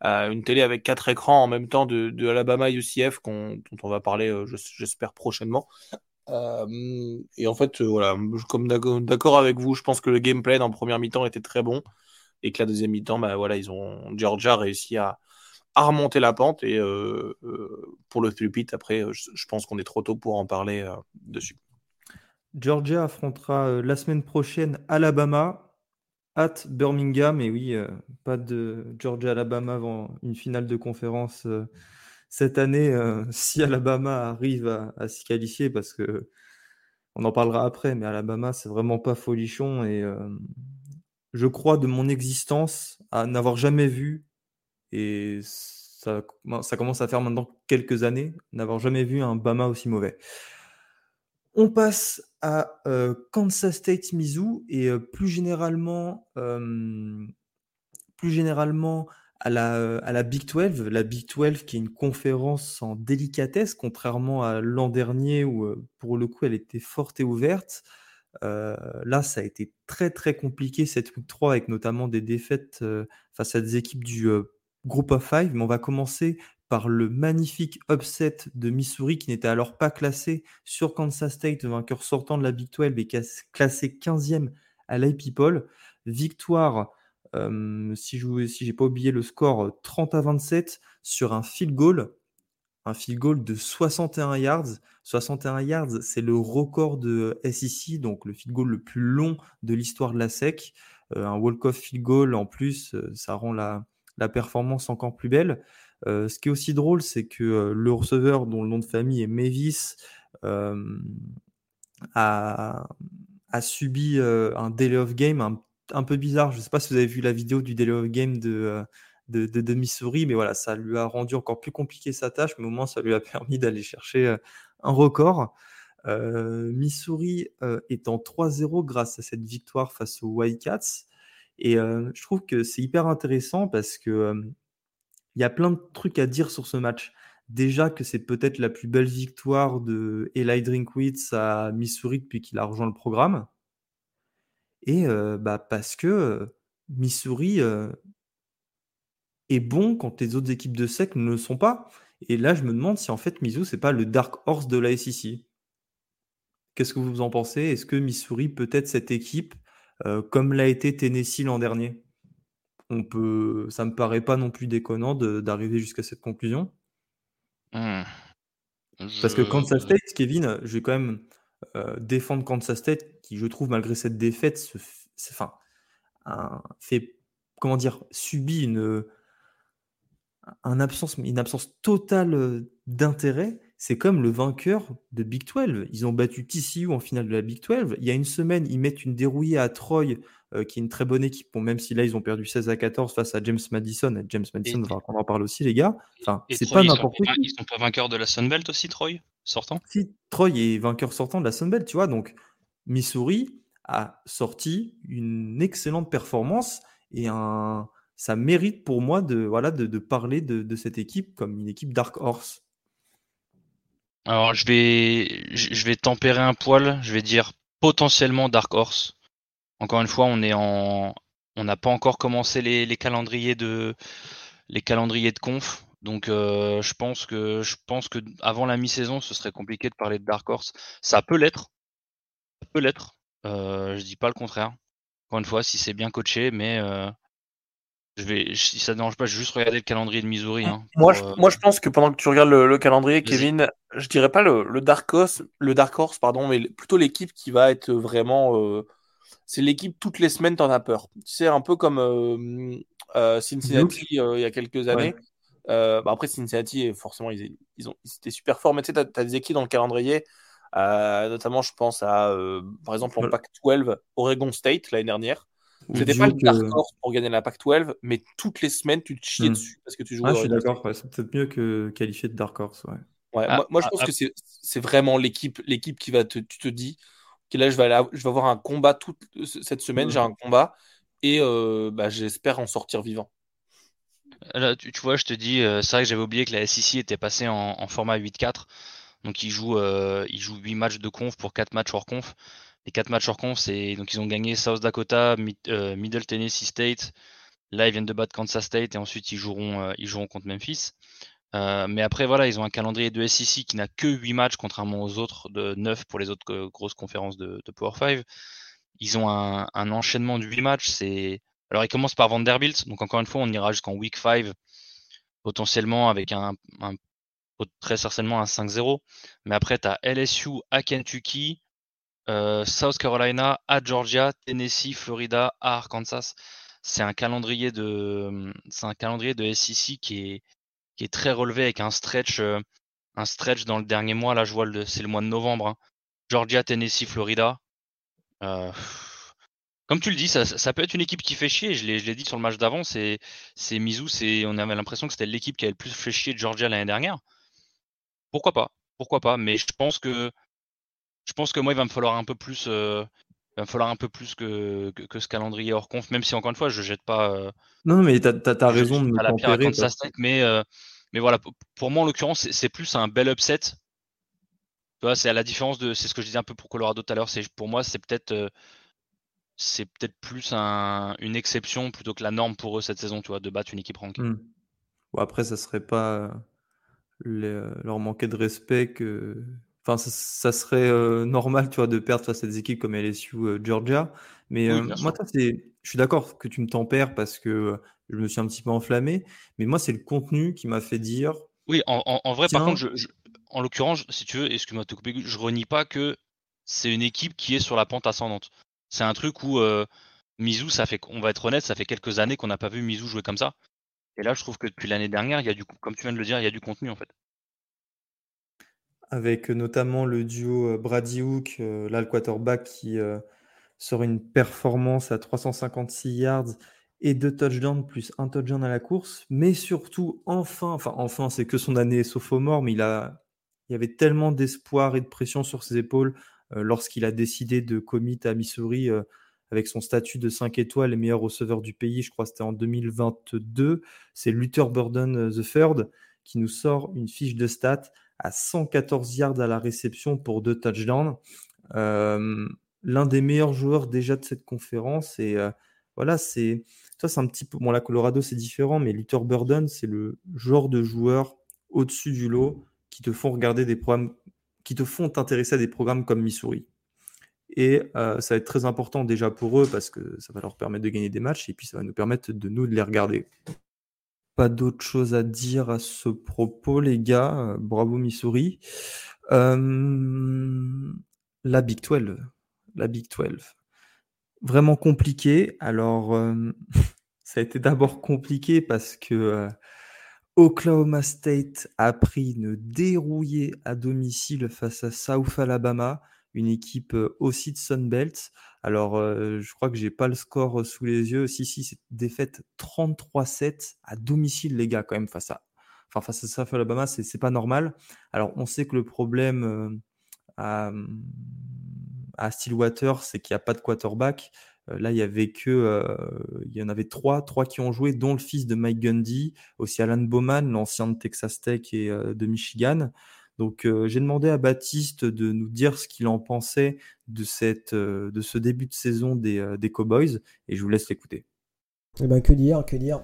euh, une télé avec quatre écrans en même temps de, de Alabama UCF, dont on va parler, j'espère, prochainement. et en fait, voilà, comme d'accord avec vous, je pense que le gameplay en première mi-temps était très bon et que la deuxième mi-temps, bah, voilà, ils ont Georgia réussi à remonter la pente. Et euh, euh, pour le pit après, euh, je, pense qu'on est trop tôt pour en parler dessus. Georgia affrontera la semaine prochaine Alabama at Birmingham. Et oui, pas de Georgia-Alabama avant une finale de conférence cette année. [LAUGHS] si Alabama arrive à, à s'y qualifier, parce que on en parlera après, mais Alabama, c'est vraiment pas folichon. Et je crois de mon existence à n'avoir jamais vu et ça, ça commence à faire maintenant quelques années, n'avoir jamais vu un Bama aussi mauvais. On passe à euh, Kansas State Mizzou et euh, plus généralement, euh, plus généralement à la, à la Big 12. La Big 12 qui est une conférence en délicatesse, contrairement à l'an dernier où pour le coup elle était forte et ouverte. là, ça a été très très compliqué cette week 3 avec notamment des défaites face à des équipes du Group of Five, mais on va commencer par le magnifique upset de Missouri qui n'était alors pas classé sur Kansas State, vainqueur sortant de la Big 12 et classé 15e à l'Ipipol. Victoire, euh, si je n'ai pas oublié le score, 30 à 27 sur un field goal. Un field goal de 61 yards. 61 yards, c'est le record de SEC, donc le field goal le plus long de l'histoire de la SEC. Euh, un walk-off field goal en plus, euh, ça rend la, performance encore plus belle. Euh, ce qui est aussi drôle, c'est que euh, le receveur dont le nom de famille est Mavis euh, a, subi un delay of game un, peu bizarre. Je ne sais pas si vous avez vu la vidéo du delay of game de, Missouri, mais voilà, ça lui a rendu encore plus compliqué sa tâche, mais au moins ça lui a [LAUGHS] permis d'aller chercher un record. Missouri est en 3-0 grâce à cette victoire face aux Wildcats. Et je trouve que c'est hyper intéressant parce que il y a plein de trucs à dire sur ce match. Déjà que c'est peut-être la plus belle victoire de Eli Drinkwitz à Missouri depuis qu'il a rejoint le programme. Et bah parce que Missouri est bon quand les autres équipes de SEC ne le sont pas. Et là, je me demande si en fait Mizzou, c'est pas le Dark Horse de la SEC. Qu'est-ce que vous en pensez? Est-ce que Missouri peut être cette équipe euh, comme l'a été Tennessee l'an dernier. On peut, ça me paraît pas non plus déconnant d'arriver jusqu'à cette conclusion. Mmh. Parce que Kansas State, Kevin, je vais quand même euh, défendre Kansas State, qui je trouve malgré cette défaite, se, enfin, fait comment dire, subit une, un absence, une absence totale d'intérêt c'est comme le vainqueur de Big 12. Ils ont battu TCU en finale de la Big 12. Il y a une semaine, ils mettent une dérouillée à Troy, euh, qui est une très bonne équipe. Bon, même si là, ils ont perdu 16 à 14 face à James Madison. James Madison, on va en parler aussi, les gars. Enfin, c'est pas n'importe quoi. Ils sont pas vainqueurs de la Sunbelt aussi, Troy, sortant? Si, Troy est vainqueur sortant de la Sunbelt, tu vois. Donc, Missouri a sorti une excellente performance et un ça mérite pour moi de, voilà, de, parler de, de, cette équipe comme une équipe Dark Horse. Alors je vais je vais tempérer un poil, je vais dire potentiellement Dark Horse. Encore une fois, on est en on n'a pas encore commencé les, calendriers de les calendriers de conf. Donc euh, je pense que je pense que avant la mi-saison, ce serait compliqué de parler de Dark Horse. Ça peut l'être. Ça peut l'être. Euh, je dis pas le contraire. Encore une fois, si c'est bien coaché, mais euh, je vais, si ça ne dérange pas, je vais juste regarder le calendrier de Missouri. Hein, moi, je, euh, moi, je pense que pendant que tu regardes le, calendrier, Kevin, je dirais pas le, le, Dark Horse, le Dark Horse, pardon, mais plutôt l'équipe qui va être vraiment, euh, c'est l'équipe toutes les semaines, t'en as peur. C'est un peu comme Cincinnati il y a quelques années. Bah, après, Cincinnati, forcément, ils, ils, ont, étaient super forts. Mais tu sais, tu as, des équipes dans le calendrier. notamment, je pense à, par exemple, en Pac-12, Oregon State l'année dernière. C'était pas le dark horse pour gagner la Pac-12, mais toutes les semaines, tu te chies hmm. dessus parce que tu joues. Ah, je suis d'accord, c'est peut-être mieux que qualifié de dark horse. Ouais. Ah, moi, je ah, pense que c'est vraiment l'équipe qui va te. Tu te dis que là, je vais, aller, je vais avoir un combat toute cette semaine, j'ai un combat et euh, bah, j'espère en sortir vivant. Là, tu, vois, je te dis, euh, c'est vrai que j'avais oublié que la SEC était passée en, format 8-4. Donc, ils jouent, euh, ils jouent 8 matchs de conf pour 4 matchs hors conf les quatre matchs hors conf, c'est donc ils ont gagné South Dakota, euh, Middle Tennessee State. Là, ils viennent de battre Kansas State et ensuite ils joueront, euh, ils joueront contre Memphis. Euh, mais après, voilà, ils ont un calendrier de SEC qui n'a que 8 matchs, contrairement aux autres de 9 pour les autres grosses conférences de, Power 5. Ils ont un, enchaînement de 8 matchs. C'est alors ils commencent par Vanderbilt, donc encore une fois, on ira jusqu'en week 5, potentiellement avec un, un très certainement un 5-0. Mais après, tu as LSU à Kentucky, South Carolina, à Georgia, Tennessee, Florida, à Arkansas. C'est un calendrier de, c'est un calendrier de SEC qui est, qui est très relevé avec un stretch, euh, un stretch dans le dernier mois. Là, je vois le, c'est le mois de novembre. Hein. Georgia, Tennessee, Florida. Euh, comme tu le dis, ça, ça, peut être une équipe qui fait chier. Je l'ai, dit sur le match d'avant. C'est, c'est Mizzou. C'est, on avait l'impression que c'était l'équipe qui avait le plus fait chier de Georgia l'année dernière. Pourquoi pas? Pourquoi pas? Mais je pense que je pense que moi, il va me falloir un peu plus, euh, il va me falloir un peu plus que, que, ce calendrier hors conf, même si encore une fois, je jette pas. Euh, non, mais tu as, raison de me la tempérer, mais, euh, mais voilà, pour moi, en l'occurrence, c'est plus un bel upset. c'est à la différence de, c'est ce que je disais un peu pour Colorado tout à l'heure. C'est pour moi, c'est peut-être, c'est peut-être plus un, une exception plutôt que la norme pour eux cette saison, tu vois, de battre une équipe rankée. Hmm. Bon, après, ça serait pas leur manquer de respect que Enfin, ça, serait euh, normal, tu vois, de perdre face à des équipes comme LSU, euh, Georgia. Mais euh, moi, c'est, je suis d'accord que tu me tempères parce que je me suis un petit peu enflammé. Mais moi, c'est le contenu qui m'a fait dire. Oui, en, vrai, par contre, en l'occurrence, si tu veux, excuse-moi de te couper, je renie pas que c'est une équipe qui est sur la pente ascendante. C'est un truc où Mizu, ça fait, on va être honnête, ça fait quelques années qu'on n'a pas vu Mizu jouer comme ça. Et là, je trouve que depuis l'année dernière, il y a du, comme tu viens de le dire, il y a du contenu en fait avec notamment le duo Brady Hook, là le quarterback qui sort une performance à 356 yards et deux touchdowns plus un touchdown à la course, mais surtout enfin, enfin enfin c'est que son année sophomore, mais il a, il y avait tellement d'espoir et de pression sur ses épaules lorsqu'il a décidé de commit à Missouri avec son statut de 5 étoiles, les meilleurs receveurs du pays, je crois c'était en 2022, c'est Luther Burden the Third qui nous sort une fiche de stats à 114 yards à la réception pour deux touchdowns. Euh, l'un des meilleurs joueurs déjà de cette conférence. Et euh, voilà, c'est ça, c'est un petit peu. Bon, la Colorado, c'est différent, mais Luther Burden, c'est le genre de joueur au-dessus du lot qui te font regarder des programmes, qui te font t'intéresser à des programmes comme Missouri. Et euh, ça va être très important déjà pour eux parce que ça va leur permettre de gagner des matchs et puis ça va nous permettre de nous de les regarder. Pas d'autre chose à dire à ce propos, les gars. Bravo Missouri. la Big 12. La Big 12. Vraiment compliqué. Alors, [LAUGHS] ça a été d'abord compliqué parce que Oklahoma State a pris une dérouillée à domicile face à South Alabama, une équipe aussi de Sunbelt. Alors, je crois que j'ai pas le score sous les yeux. Si, si, c'est défaite 33-7 à domicile, les gars, quand même, face à, face à South Alabama, c'est pas normal. Alors, on sait que le problème à, à, Stillwater, c'est qu'il n'y a pas de quarterback. là, il y avait que, il y en avait trois, trois qui ont joué, dont le fils de Mike Gundy, aussi Alan Bowman, l'ancien de Texas Tech et de Michigan. Donc euh, j'ai demandé à Baptiste de nous dire ce qu'il en pensait de, cette, euh, de ce début de saison des, euh, des Cowboys et je vous laisse l'écouter. Eh ben, que dire, que dire?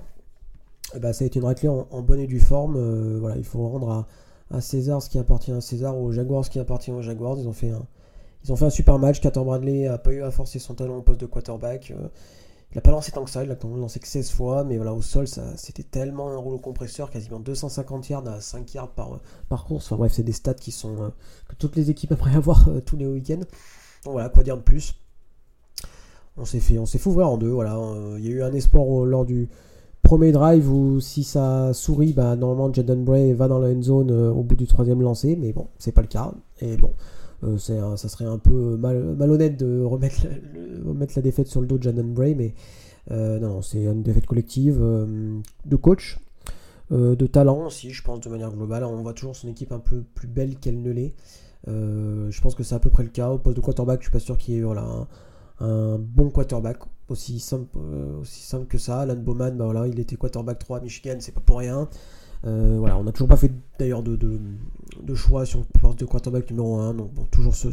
Eh ben, Ça a été une raclée en, bonne et due forme. voilà, il faut rendre à, César ce qui appartient à César, aux Jaguars ce qui appartient aux Jaguars. Ils ont fait un, ils ont fait un super match. Cator Bradley n'a pas eu à forcer son talent au poste de quarterback. Il n'a pas lancé tant que ça, il a quand même lancé que 16 fois, mais voilà, au sol, ça, c'était tellement un rouleau compresseur, quasiment 250 yards à 5 yards par, par course. Enfin bref, c'est des stats qui sont euh, que toutes les équipes aimeraient [LAUGHS] avoir euh, tous les week-ends. Donc voilà, quoi dire de plus? on s'est fait, on s'est en deux. Voilà, il y a eu un espoir lors du premier drive où si ça sourit, bah, normalement Jaden Bray va dans la end zone au bout du troisième lancé, mais bon, c'est pas le cas. Et bon, ça serait un peu malhonnête de remettre la, remettre la défaite sur le dos de Jaden Bray, mais non, c'est une défaite collective de coach. de talent aussi, je pense, de manière globale. On voit toujours son équipe un peu plus belle qu'elle ne l'est. Euh, je pense que c'est à peu près le cas. Au poste de quarterback, je suis pas sûr qu'il y ait voilà, un, bon quarterback aussi simple, euh, aussi simple que ça. Alan Bowman, bah voilà, il était quarterback 3 à Michigan, c'est pas pour rien. Euh, voilà, on n'a toujours pas fait d'ailleurs de, choix sur le poste de quarterback numéro 1. Donc toujours ce,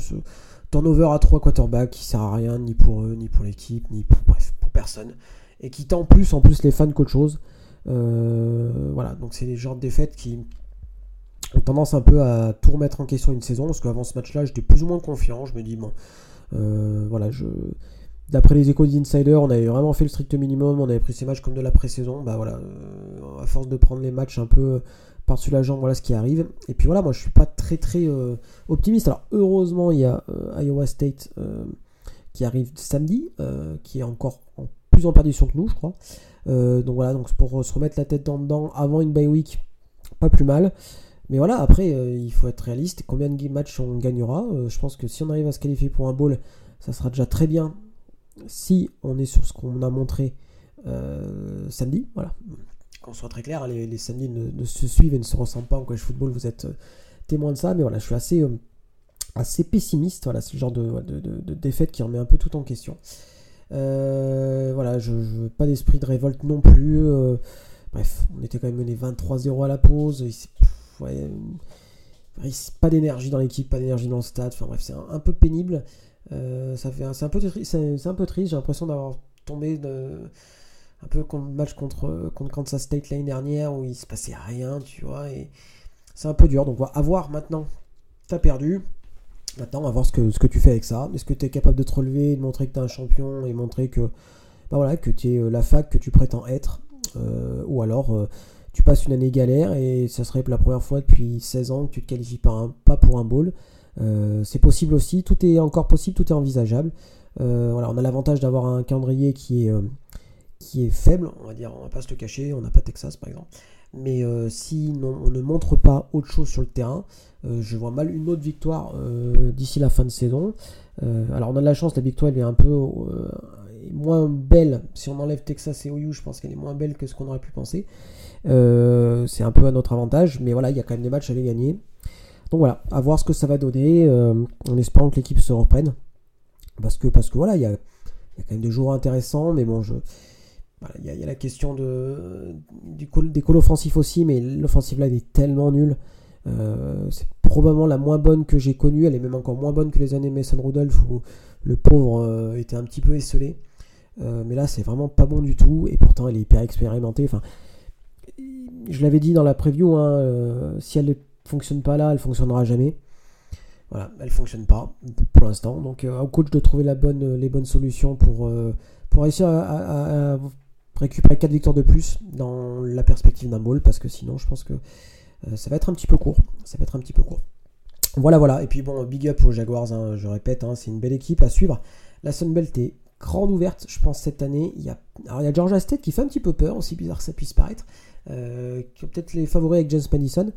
turnover à 3 quarterbacks qui sert à rien ni pour eux, ni pour l'équipe, ni pour, bref, pour personne. Et qui tend plus en plus les fans qu'autre chose. voilà, donc c'est les genres de défaites qui, ont tendance un peu à tout remettre en question une saison, parce qu'avant ce match-là, j'étais plus ou moins confiant. Je me dis, bon, euh, voilà, je. D'après les échos d'Insider, on avait vraiment fait le strict minimum, on avait pris ces matchs comme de la pré-saison. Bah voilà, euh, à force de prendre les matchs un peu par-dessus la jambe, voilà ce qui arrive. Et puis voilà, moi je suis pas très très euh, optimiste. Alors heureusement, il y a Iowa State qui arrive samedi, qui est encore en plus en perdition que nous, je crois. donc voilà, donc pour se remettre la tête dans dedans avant une bye week, pas plus mal. Mais voilà, après, euh, il faut être réaliste. Combien de matchs on gagnera? Euh, Je pense que si on arrive à se qualifier pour un bowl, ça sera déjà très bien. Si on est sur ce qu'on a montré euh, samedi, voilà. Qu'on soit très clair, les, samedis ne, se suivent et ne se ressemblent pas en college football. Vous êtes témoin de ça, mais voilà, je suis assez, assez pessimiste. Voilà, c'est le genre de, de, défaite qui remet un peu tout en question. voilà, je veux pas d'esprit de révolte non plus. bref, on était quand même mené 23-0 à la pause pas d'énergie dans l'équipe, pas d'énergie dans le stade. Enfin bref, c'est un, peu pénible. Euh, ça fait, c'est un peu, c'est, un peu triste. J'ai l'impression d'avoir tombé un peu comme match contre, contre Kansas State l'année dernière où il se passait rien, tu vois. Et c'est un peu dur. Donc, à voir maintenant. T'as perdu. Maintenant, on va voir ce que, ce que tu fais avec ça. Est-ce que tu es capable de te relever, de montrer que tu es un champion et montrer que, bah voilà, que tu es euh, la fac que tu prétends être euh, Ou alors, tu passes une année galère et ça serait la première fois depuis 16 ans que tu te qualifies pas, pas pour un bowl. Euh, c'est possible aussi, tout est encore possible, tout est envisageable. Euh, voilà, on a l'avantage d'avoir un calendrier qui est, euh, qui est faible, on va dire, on va pas se le cacher, on n'a pas Texas par exemple. Mais si on ne montre pas autre chose sur le terrain, je vois mal une autre victoire d'ici la fin de saison. alors on a de la chance, la victoire elle est un peu moins belle. Si on enlève Texas et OU, je pense qu'elle est moins belle que ce qu'on aurait pu penser. C'est un peu à notre avantage, mais voilà, il y a quand même des matchs à les gagner. Donc voilà, à voir ce que ça va donner, euh, en espérant que l'équipe se reprenne. Parce que, parce que voilà, il y a, quand même des joueurs intéressants, mais bon, je, il, y a, la question de, du des calls offensifs aussi, mais l'offensive line est tellement nulle. Euh, c'est probablement la moins bonne que j'ai connue. Elle est même encore moins bonne que les années Mason Rudolph où le pauvre était un petit peu esselé. mais là, c'est vraiment pas bon du tout. Et pourtant, elle est hyper expérimentée. Enfin, je l'avais dit dans la preview, hein, euh, si elle ne fonctionne pas là, elle fonctionnera jamais. Voilà, elle fonctionne pas pour l'instant. Donc euh, au coach de trouver la bonne, les bonnes solutions pour, euh, pour réussir à, récupérer 4 victoires de plus dans la perspective d'un bowl, parce que sinon je pense que ça va être un petit peu court. Ça va être un petit peu court. Voilà, voilà. Et puis bon, big up aux Jaguars, hein, je répète, hein, c'est une belle équipe à suivre. La Sunbelt est grande ouverte, je pense, cette année. Il y a, alors, il y a Georgia State qui fait un petit peu peur, aussi bizarre que ça puisse paraître. Euh, qui ont peut-être les favoris avec James Madison.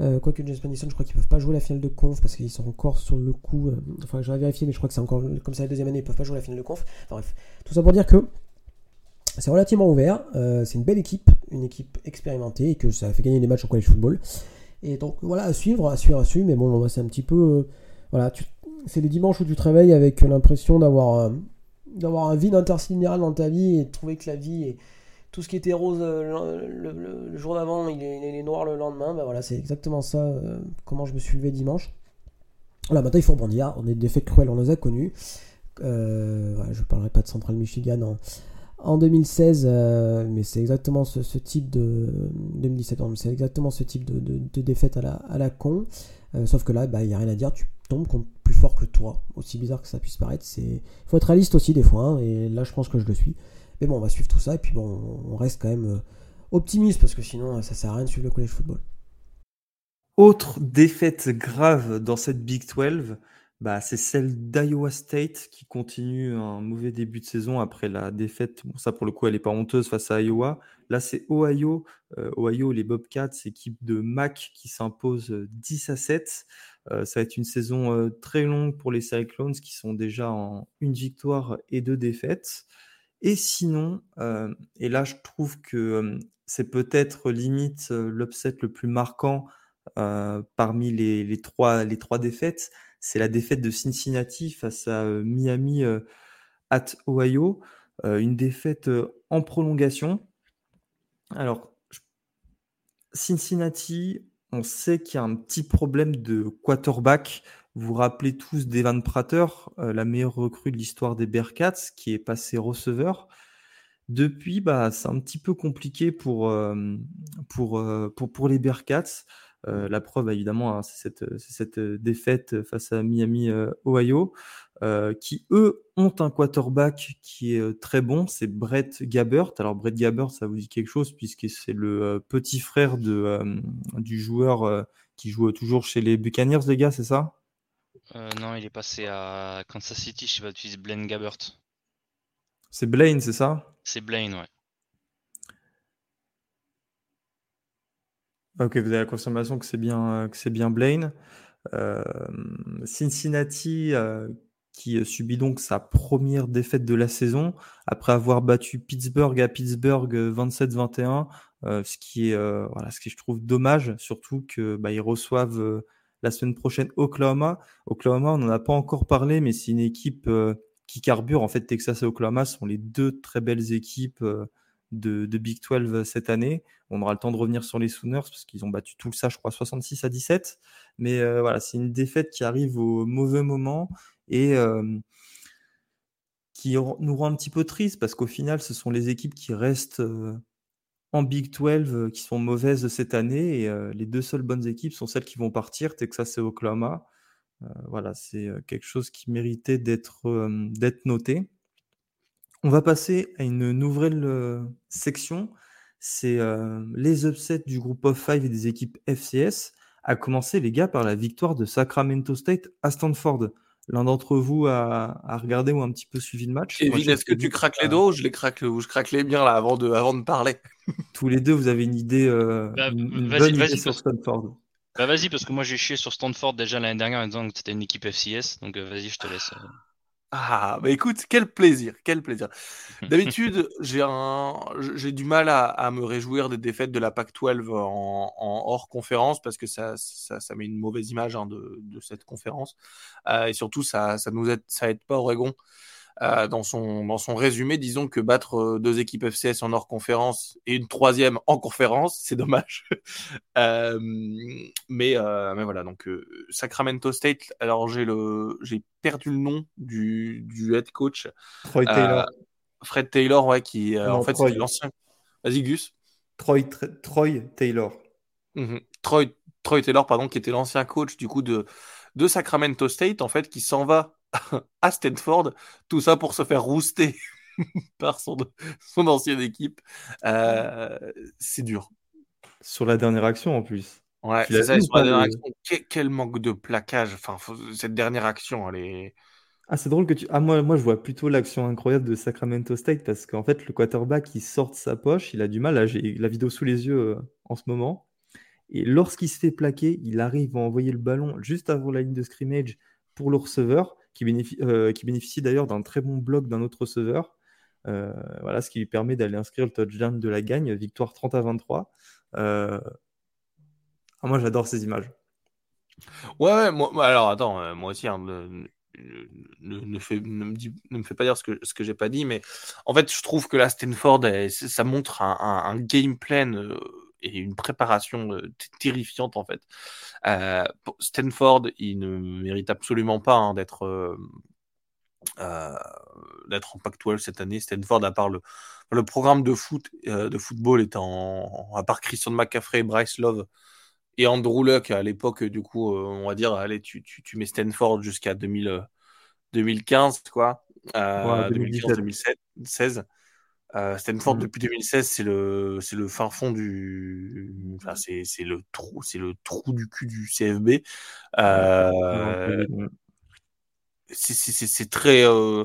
Euh, quoique James Madison, je crois qu'ils peuvent pas jouer la finale de conf parce qu'ils sont encore sur le coup. Euh, enfin, j'aurais vérifié, mais je crois que c'est encore comme ça la deuxième année, ils peuvent pas jouer la finale de conf. Enfin bref, tout ça pour dire que c'est relativement ouvert. c'est une belle équipe, une équipe expérimentée et que ça a fait gagner des matchs en college football. Et donc voilà, à suivre, à suivre, à suivre. Mais bon, c'est un petit peu. voilà, c'est les dimanches où tu travailles avec l'impression d'avoir d'avoir un vide intersidéral dans ta vie et de trouver que la vie est tout ce qui était rose euh, le, jour d'avant, il est, noir le lendemain. Ben voilà, c'est exactement ça, euh, comment je me suis levé dimanche. Voilà, maintenant il faut rebondir. On est des faits cruels, on les a connus. Euh, je ne parlerai pas de Central Michigan en, en 2016, mais c'est exactement ce, type de 2017, c'est exactement ce type de, défaite à la, à la con. sauf que là, il bah, n'y a rien à dire, tu tombes contre plus fort que toi, aussi bizarre que ça puisse paraître. Il faut être réaliste aussi des fois, hein, et là je pense que je le suis. Mais bon, on va suivre tout ça et puis bon, on reste quand même euh, optimiste parce que sinon, ça sert à rien de suivre le college football. Autre défaite grave dans cette Big 12, bah, c'est celle d'Iowa State qui continue un mauvais début de saison après la défaite. Bon, ça, pour le coup, elle n'est pas honteuse face à Iowa. Là, c'est Ohio. Euh, Ohio, les Bobcats, équipe de Mac qui s'impose 10 à 7. Euh, ça va être une saison euh, très longue pour les Cyclones qui sont déjà en une victoire et deux défaites. Et sinon, et là, je trouve que c'est peut-être limite l'upset le plus marquant parmi les, les, trois, les trois défaites c'est la défaite de Cincinnati face à euh, Miami euh, at Ohio. Euh, une défaite en prolongation. Alors, Cincinnati, on sait qu'il y a un petit problème de quarterback. Vous vous rappelez tous d'Evan Prater, la meilleure recrue de l'histoire des Bearcats, qui est passé receveur. Depuis, bah, c'est un petit peu compliqué pour, pour, pour, pour les Bearcats. Euh, la preuve, évidemment, hein, c'est cette, défaite face à Miami, euh, Ohio, euh, qui, eux, ont un quarterback qui est très bon, c'est Brett Gabbert. Alors, Brett Gabbert, ça vous dit quelque chose, puisque c'est le petit frère du joueur qui joue toujours chez les Buccaneers, les gars, c'est ça? Non, il est passé à Kansas City, je sais pas, tu dis Blaine Gabbert. C'est Blaine, c'est ça? C'est Blaine, ouais. Ok, vous avez la confirmation que c'est bien, que c'est bien Blaine. Euh, Cincinnati euh, qui subit donc sa première défaite de la saison après avoir battu Pittsburgh à Pittsburgh 27-21, euh, ce qui est voilà, ce qui je trouve dommage, surtout que bah, ils reçoivent la semaine prochaine Oklahoma. Oklahoma, on n'en a pas encore parlé, mais c'est une équipe qui carbure. En fait, Texas et Oklahoma sont les deux très belles équipes de, Big 12 cette année. On aura le temps de revenir sur les Sooners parce qu'ils ont battu tout ça, je crois, 66 à 17. Mais euh, voilà, c'est une défaite qui arrive au mauvais moment et euh, qui nous rend un petit peu triste parce qu'au final, ce sont les équipes qui restent euh, en Big 12 qui sont mauvaises cette année et les deux seules bonnes équipes sont celles qui vont partir, Texas et Oklahoma. voilà, c'est quelque chose qui méritait d'être noté. On va passer à une nouvelle euh, section. C'est euh, les upsets du groupe of five et des équipes FCS. À commencer, les gars, par la victoire de Sacramento State à Stanford. L'un d'entre vous a, regardé ou un petit peu suivi le match? est-ce que tu craques les dos ou je les craque, ou je craque les bien là avant de, avant de parler? [LAUGHS] Tous les deux, vous avez une idée, euh, bah, bonne idée sur Stanford. Bah vas-y, parce que moi j'ai chié sur Stanford déjà l'année dernière en disant que c'était une équipe FCS. Donc vas-y, je te laisse. Ah, bah écoute, quel plaisir, quel plaisir. D'habitude, j'ai un, j'ai du mal à, me réjouir des défaites de la PAC-12 en, hors conférence parce que ça, ça, ça met une mauvaise image hein, de, de, cette conférence euh, et surtout ça, ça nous aide, ça aide pas Oregon. Euh, dans, son, dans son résumé, disons que battre euh, deux équipes FCS en hors conférence et une troisième en conférence, [LAUGHS] c'est dommage. euh, mais, euh, mais voilà, donc Sacramento State, alors j'ai le j'ai perdu le nom du, du head coach. Troy Taylor. Fred Taylor, ouais, qui en fait c'est l'ancien. Vas-y Gus. Troy, Troy Taylor. Mhm. Troy, Troy Taylor, pardon, qui était l'ancien coach du coup de, de Sacramento State, en fait, qui s'en va à Stanford, tout ça pour se faire rouster [LAUGHS] par son, son ancienne équipe. Euh, c'est dur. Sur la dernière action en plus. Ouais, c'est ça, sur la dernière action. Quel, manque de plaquage. Enfin, cette dernière action, elle est. Ah, c'est drôle que tu. Ah, moi, moi, je vois plutôt l'action incroyable de Sacramento State parce qu'en fait, le quarterback, il sort de sa poche, il a du mal. Là, j'ai la vidéo sous les yeux euh, en ce moment. Et lorsqu'il se fait plaquer, il arrive à envoyer le ballon juste avant la ligne de scrimmage pour le receveur qui bénéficie, euh, qui bénéficie d'ailleurs d'un très bon bloc d'un autre receveur. Euh, voilà, ce qui lui permet d'aller inscrire le touchdown de la gagne, victoire 30 à 23. Euh, ah, moi, j'adore ces images. Ouais, moi, alors attends, moi aussi, hein, ne, me ne, me fait pas dire ce que, ce que j'ai pas dit, mais en fait, je trouve que là, Stanford, ça montre un game plan et une préparation euh, terrifiante en fait. Euh, Stanford, il ne mérite absolument pas hein, d'être euh, d'être en Pac-12 cette année. Stanford, à part le, le programme de foot, de football, est en, à part Christian McCaffrey, Bryce Love et Andrew Luck à l'époque, du coup, on va dire, allez, tu, tu, tu mets Stanford jusqu'à 2015, quoi. Euh, 2015-2016. Euh, Stanford mmh. depuis 2016, c'est le c'est le fin fond du, enfin c'est c'est le trou c'est le trou du cul du CFB. Euh... c'est très. Euh,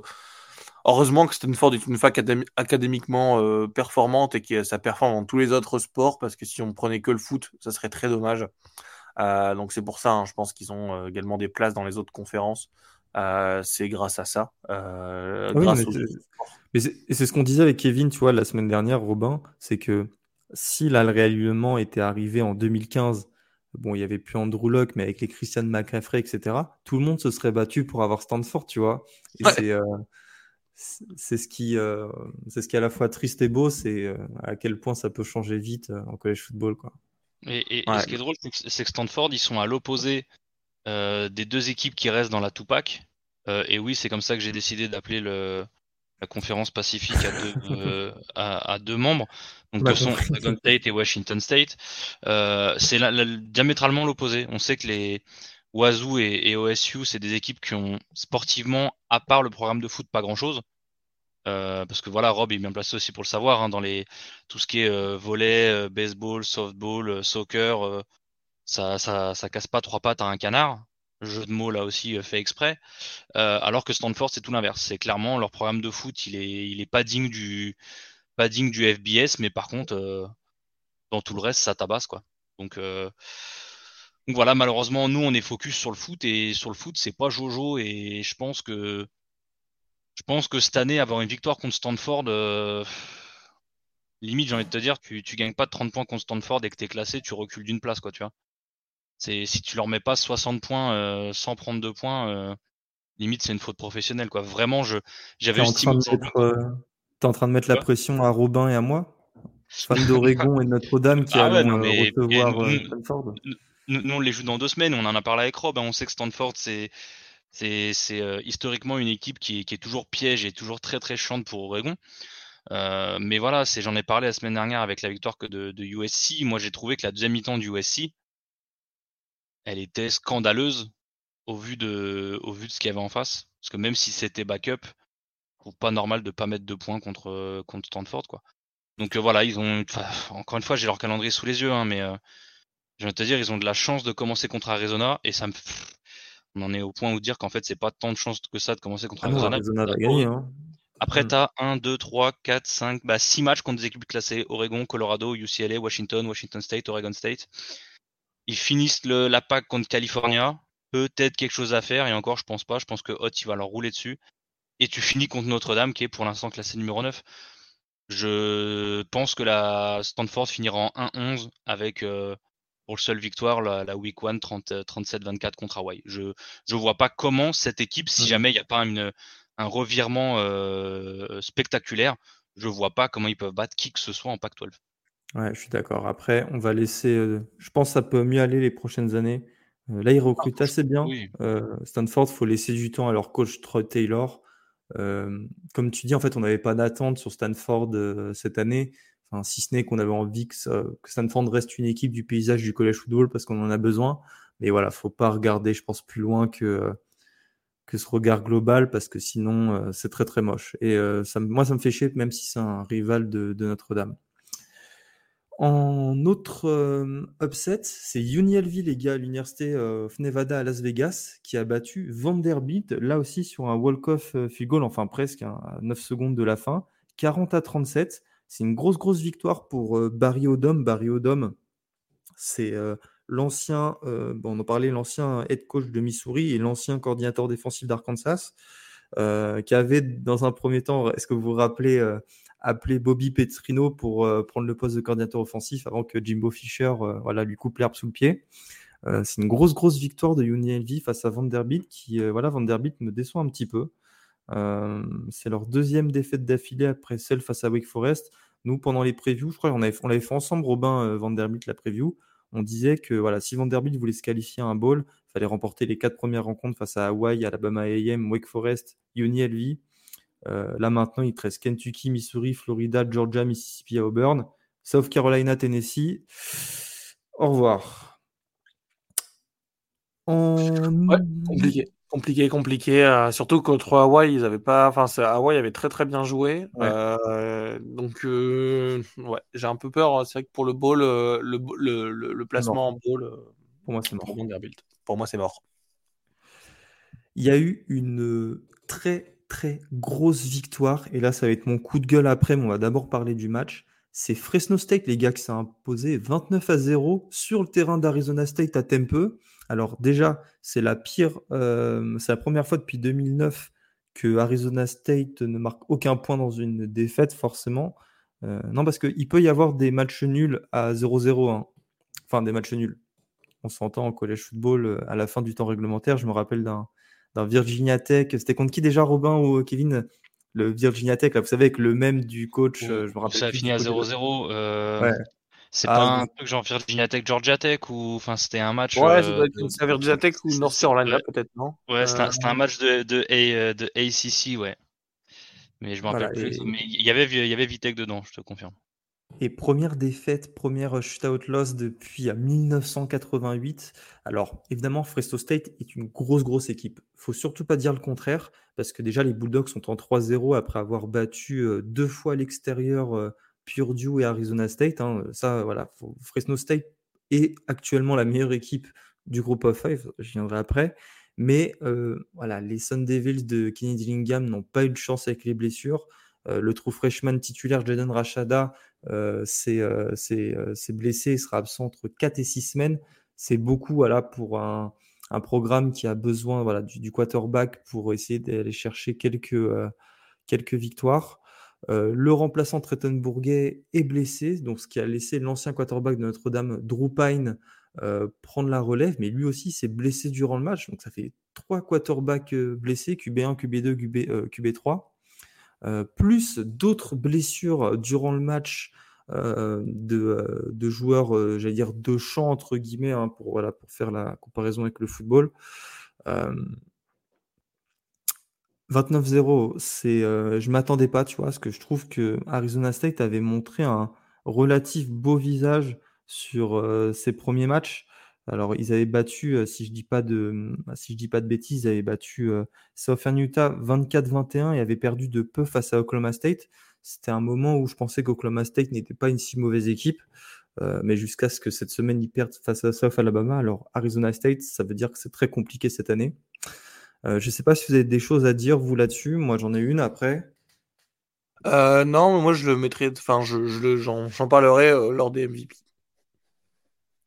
heureusement que Stanford est une fac académiquement euh, performante et que ça performe dans tous les autres sports, parce que si on prenait que le foot, ça serait très dommage. donc c'est pour ça, hein, je pense qu'ils ont également des places dans les autres conférences. c'est grâce à ça. Ah mais c'est ce qu'on disait avec Kevin, tu vois, la semaine dernière, Robin, c'est que si là, le réalignement était arrivé en 2015 bon, il y avait plus Andrew Luck, mais avec les Christian McCaffrey, etc., tout le monde se serait battu pour avoir Stanford, tu vois. Euh, c'est ce qui euh, c'est ce qui est à la fois triste et beau, c'est euh, à quel point ça peut changer vite en college football, quoi. Et, ce qui est drôle, c'est que Stanford, ils sont à l'opposé des deux équipes qui restent dans la Tupac. et oui, c'est comme ça que j'ai décidé d'appeler le la conférence pacifique à deux, [LAUGHS] à, deux membres donc que sont Oregon State et Washington State, euh, c'est diamétralement l'opposé. On sait que les Wazoo et, OSU, c'est des équipes qui ont sportivement, à part le programme de foot, pas grand-chose. Euh, parce que voilà, Rob est bien placé aussi pour le savoir, hein, dans les tout ce qui est euh, volley, baseball, softball, soccer, ça, ça, ça casse pas trois pattes à un canard. Jeu de mots là aussi fait exprès. alors que Stanford, c'est tout l'inverse. C'est clairement leur programme de foot, il est, il est pas digne du, pas digne du FBS, mais par contre, euh, dans tout le reste, ça tabasse, quoi. Donc, euh, voilà, malheureusement, nous, on est focus sur le foot, et sur le foot, c'est pas Jojo, et je pense que je pense que cette année, avoir une victoire contre Stanford, euh, limite, j'ai envie de te dire, tu, tu gagnes pas de 30 points contre Stanford et que tu es classé, tu recules d'une place, quoi, tu vois. C'est, si tu leur mets pas 60 points sans prendre deux points, limite, c'est une faute professionnelle, quoi. Vraiment, je, j'avais estimé en train de mettre la pression à Robin et à moi? Fan [LAUGHS] d'Oregon et Notre-Dame qui ah allons euh, recevoir euh, Stanford nous, on les joue dans deux semaines, on en a parlé avec Rob, hein. on sait que Stanford, c'est c'est euh, historiquement une équipe qui, qui, est toujours piège et toujours très très chiante pour Oregon. mais voilà, j'en ai parlé la semaine dernière avec la victoire que de, de USC. Moi, j'ai trouvé que la deuxième mi-temps du USC, elle était scandaleuse au vu de, au vu de ce qu'il y avait en face. Parce que même si c'était backup, pas normal de pas mettre de points contre, euh, contre Stanford, quoi. Donc euh, voilà, ils ont, encore une fois, j'ai leur calendrier sous les yeux, hein, mais euh, je vais te dire, ils ont de la chance de commencer contre Arizona et ça me, on en est au point où dire qu'en fait, c'est pas tant de chance que ça de commencer contre ah Arizona. Arizona va gagner, hein. Après, tu as 1, 2, 3, 4, 5, bah, 6 matchs contre des équipes classées Oregon, Colorado, UCLA, Washington, Washington State, Oregon State. Ils finissent le, la PAC contre California. Peut-être quelque chose à faire, et encore, je pense pas. Je pense que Hot, il va leur rouler dessus et tu finis contre Notre-Dame qui est pour l'instant classé numéro 9. Je pense que la Stanford finira en 1-11 avec euh, pour le seul victoire la, Week 1 37-24 contre Hawaii. Je ne vois pas comment cette équipe, si jamais il n'y a pas une, un revirement euh, spectaculaire, je vois pas comment ils peuvent battre qui que ce soit en Pac-12. Ouais, je suis d'accord. Après, on va laisser. Euh, je pense que ça peut mieux aller les prochaines années. là, ils recrutent assez bien. Stanford, il faut laisser du temps à leur coach Troy Taylor comme tu dis, en fait, on n'avait pas d'attente sur Stanford cette année, enfin, si ce n'est qu'on avait envie que, Stanford reste une équipe du paysage du college football parce qu'on en a besoin. Mais voilà, faut pas regarder, je pense, plus loin que, que ce regard global parce que sinon, c'est très très moche. Et ça, moi, ça me fait chier, même si c'est un rival de Notre-Dame. En autre euh, upset, c'est UNLV, les gars, l'université euh, of Nevada à Las Vegas, qui a battu Vanderbilt, là aussi sur un walk-off euh, goal, enfin presque, hein, à 9 secondes de la fin, 40 à 37. C'est une grosse, grosse victoire pour Barry Odom. Barry Odom, c'est l'ancien, bon, on en parlait, l'ancien head coach de Missouri et l'ancien coordinateur défensif d'Arkansas, qui avait dans un premier temps, est-ce que vous vous rappelez, appeler Bobby Petrino pour euh, prendre le poste de coordinateur offensif avant que Jimbo Fisher euh, voilà, lui coupe l'herbe sous le pied. Euh, c'est une grosse, grosse victoire de UNLV face à Vanderbilt qui, voilà, Vanderbilt me déçoit un petit peu. c'est leur deuxième défaite d'affilée après celle face à Wake Forest. Nous, pendant les previews, je crois qu'on avait, fait ensemble, Robin, Vanderbilt, la preview. On disait que voilà, si Vanderbilt voulait se qualifier à un bowl, il fallait remporter les quatre premières rencontres face à Hawaii, Alabama AM, Wake Forest, UNLV. Euh, là maintenant, il te reste Kentucky, Missouri, Florida, Georgia, Mississippi, Auburn, South Carolina, Tennessee. Au revoir. compliqué. Compliqué, compliqué. Euh, surtout contre Hawaï, ils avaient pas. Enfin, Hawaï avait très très bien joué. Euh, donc, ouais, j'ai un peu peur. C'est vrai que pour le bowl, le, le, le, placement en bowl, pour moi c'est mort. Pour moi c'est mort. il y a eu une très très grosse victoire. Et là, ça va être mon coup de gueule après, mais on va d'abord parler du match. C'est Fresno State, les gars, qui s'est imposé 29 à 0 sur le terrain d'Arizona State à Tempe. Alors déjà, c'est la pire, euh, c'est la première fois depuis 2009 que Arizona State ne marque aucun point dans une défaite, forcément. Euh, non, parce qu'il peut y avoir des matchs nuls à 0-0. Hein. Enfin, des matchs nuls. On s'entend en collège football euh, à la fin du temps réglementaire. Je me rappelle d'un Virginia Tech. C'était contre qui déjà, Robin ou Kevin Le Virginia Tech, là, vous savez, avec le même du coach. je me rappelle ça a fini à 0-0. Ouais. C'est ah, pas un truc genre Virginia Tech, Georgia Tech ou enfin c'était un match. Ouais, euh, c'est Virginia Tech ou North Carolina peut-être non? Ouais, c'était un, un, match de de, A, de ACC ouais. Mais je me rappelle plus. Mais il y avait il y avait Vitek dedans, je te confirme. Et première défaite, première shootout loss depuis 1988. Alors, évidemment, Fresno State est une grosse, grosse équipe. Faut surtout pas dire le contraire, parce que déjà, les Bulldogs sont en 3-0 après avoir battu euh, deux fois l'extérieur euh, Purdue et Arizona State. Hein, ça, voilà, Fresno State est actuellement la meilleure équipe du groupe of five. Je viendrai après. Mais euh, voilà, les Sun Devils de Kenny Dillingham n'ont pas eu de chance avec les blessures. Euh, le trou freshman titulaire Jaden Rashada euh, s'est blessé, il sera absent entre 4 et 6 semaines. C'est beaucoup voilà, pour un, programme qui a besoin voilà, du, quarterback pour essayer d'aller chercher quelques, quelques victoires. Euh, le remplaçant Bourguet est blessé, donc ce qui a laissé l'ancien quarterback de Notre-Dame, Drew euh, prendre la relève, mais lui aussi s'est blessé durant le match. Donc ça fait trois quarterbacks euh, blessés, QB1, QB2, QB, 3 plus d'autres blessures durant le match de, joueurs, j'allais dire, de champ, entre guillemets, hein, pour, faire la comparaison avec le football. 29-0, c'est, euh, je m'attendais pas, tu vois, parce que je trouve que Arizona State avait montré un relatif beau visage sur euh, ses premiers matchs. Alors, ils avaient battu, si je dis pas de, si je dis pas de bêtises, ils avaient battu Southern Utah 24-21 et avaient perdu de peu face à Oklahoma State. C'était un moment où je pensais qu'Oklahoma State n'était pas une si mauvaise équipe, mais jusqu'à ce que cette semaine ils perdent face à South Alabama. Alors, Arizona State, ça veut dire que c'est très compliqué cette année. Je ne sais pas si vous avez des choses à dire, vous, là-dessus. Moi, j'en ai une après. Euh, non, moi, je le mettrai. Enfin, je, j'en, parlerai lors des MVP.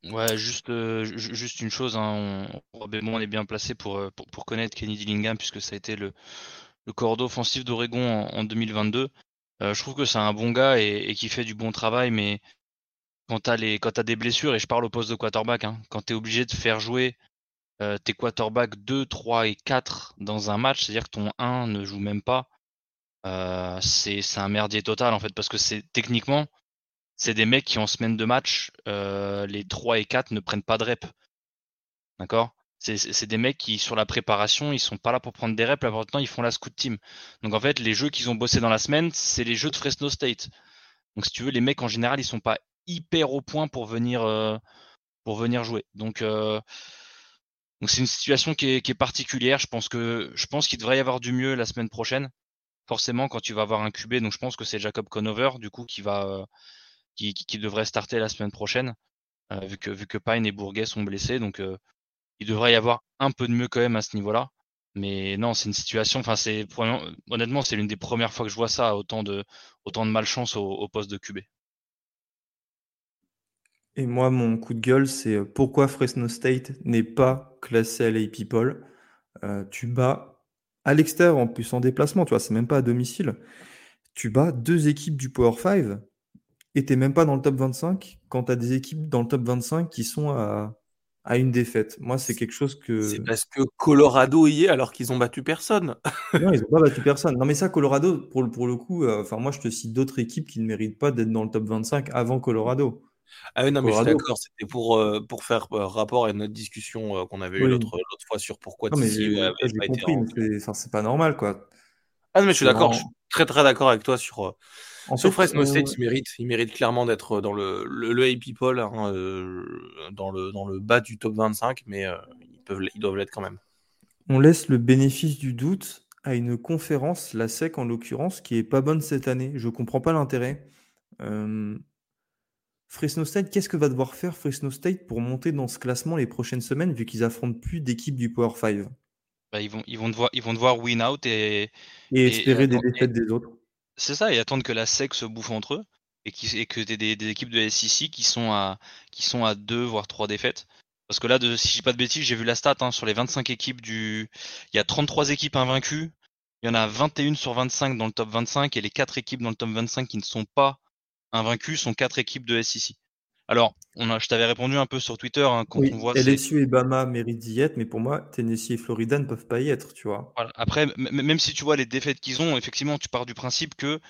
Ouais, juste, juste une chose. Hein, on, est bien placé pour, pour, connaître Kenny Dillingham, puisque ça a été le, le corps offensif d'Oregon en, 2022. je trouve que c'est un bon gars et, qui fait du bon travail, mais quand tu as, des blessures, et je parle au poste de quarterback, hein, quand tu es obligé de faire jouer euh, tes quarterbacks 2, 3 et 4 dans un match, c'est-à-dire que ton 1 ne joue même pas, euh, c'est un merdier total en fait, parce que c'est techniquement, c'est des mecs qui en semaine de match, euh, les 3 et 4 ne prennent pas de rep. D'accord? C'est des mecs qui, sur la préparation, ils sont pas là pour prendre des reps, la plupart du temps, ils font la scout team. Donc en fait, les jeux qu'ils ont bossé dans la semaine, c'est les jeux de Fresno State. Donc si tu veux, les mecs en général, ils sont pas hyper au point pour venir, pour venir jouer. Donc donc c'est une situation qui est, particulière. Je pense que je pense qu'il devrait y avoir du mieux la semaine prochaine. Forcément, quand tu vas avoir un QB, donc je pense que c'est Jacob Conover du coup qui va euh, qui, devrait starter la semaine prochaine, euh, vu que vu Pine et Bourguet sont blessés. Donc euh, il devrait y avoir un peu de mieux quand même à ce niveau-là. Mais non, c'est une situation. Enfin, c'est honnêtement, c'est l'une des premières fois que je vois ça, autant de malchance au poste de QB. Et moi, mon coup de gueule, c'est euh, pourquoi Fresno State n'est pas classé à l'A People. Euh, tu bats à l'extérieur, en plus en déplacement, tu vois, c'est même pas à domicile. Tu bats deux équipes du Power 5 et t'es même pas dans le top 25 quand tu as des équipes dans le top 25 qui sont à, à une défaite. Moi, c'est quelque chose que. C'est parce que Colorado y est alors qu'ils ont battu personne. [LAUGHS] non, ils n'ont pas battu personne. Non, mais ça, Colorado, pour, pour le coup, euh, enfin, moi, je te cite d'autres équipes qui ne méritent pas d'être dans le top 25 avant Colorado. Ah oui, non, mais je suis d'accord, c'était pour, euh, pour faire euh, rapport à notre discussion qu'on avait eue l'autre fois sur pourquoi non, mais j'ai compris, mais c'est pas normal, quoi. Ah non, mais je suis d'accord, je suis très très d'accord avec toi sur, en sur Fresno State, il mérite, il mérite clairement d'être dans le, le, le People, hein, dans, le, dans le bas du top 25, mais ils, peuvent, ils doivent l'être quand même. On laisse le bénéfice du doute à une conférence, la SEC en l'occurrence, qui est pas bonne cette année. Je comprends pas l'intérêt. Fresno State, qu'est-ce que va devoir faire Fresno State pour monter dans ce classement les prochaines semaines, vu qu'ils affrontent plus d'équipes du Power 5 bah, ils, vont, ils, vont devoir, ils vont devoir win out et, et espérer des défaites des autres. C'est ça, et attendre que la SEC se bouffe entre eux et, que des, des, équipes de SEC qui sont à qui sont à deux voire trois défaites. Parce que là, de, si je dis pas de bêtises, j'ai vu la stat hein, sur les 25 équipes du. Il y a 33 équipes invaincues. Il y en a 21 sur 25 dans le top 25 et les 4 équipes dans le top 25 qui ne sont pas invaincues sont 4 équipes de SEC. Alors, on a, je t'avais répondu un peu sur Twitter hein, quand on voit. LSU et Bama méritent d'y être, mais pour moi, Tennessee et Florida ne peuvent pas y être, tu vois. Après, même si tu vois les défaites qu'ils ont, effectivement, tu pars du principe que,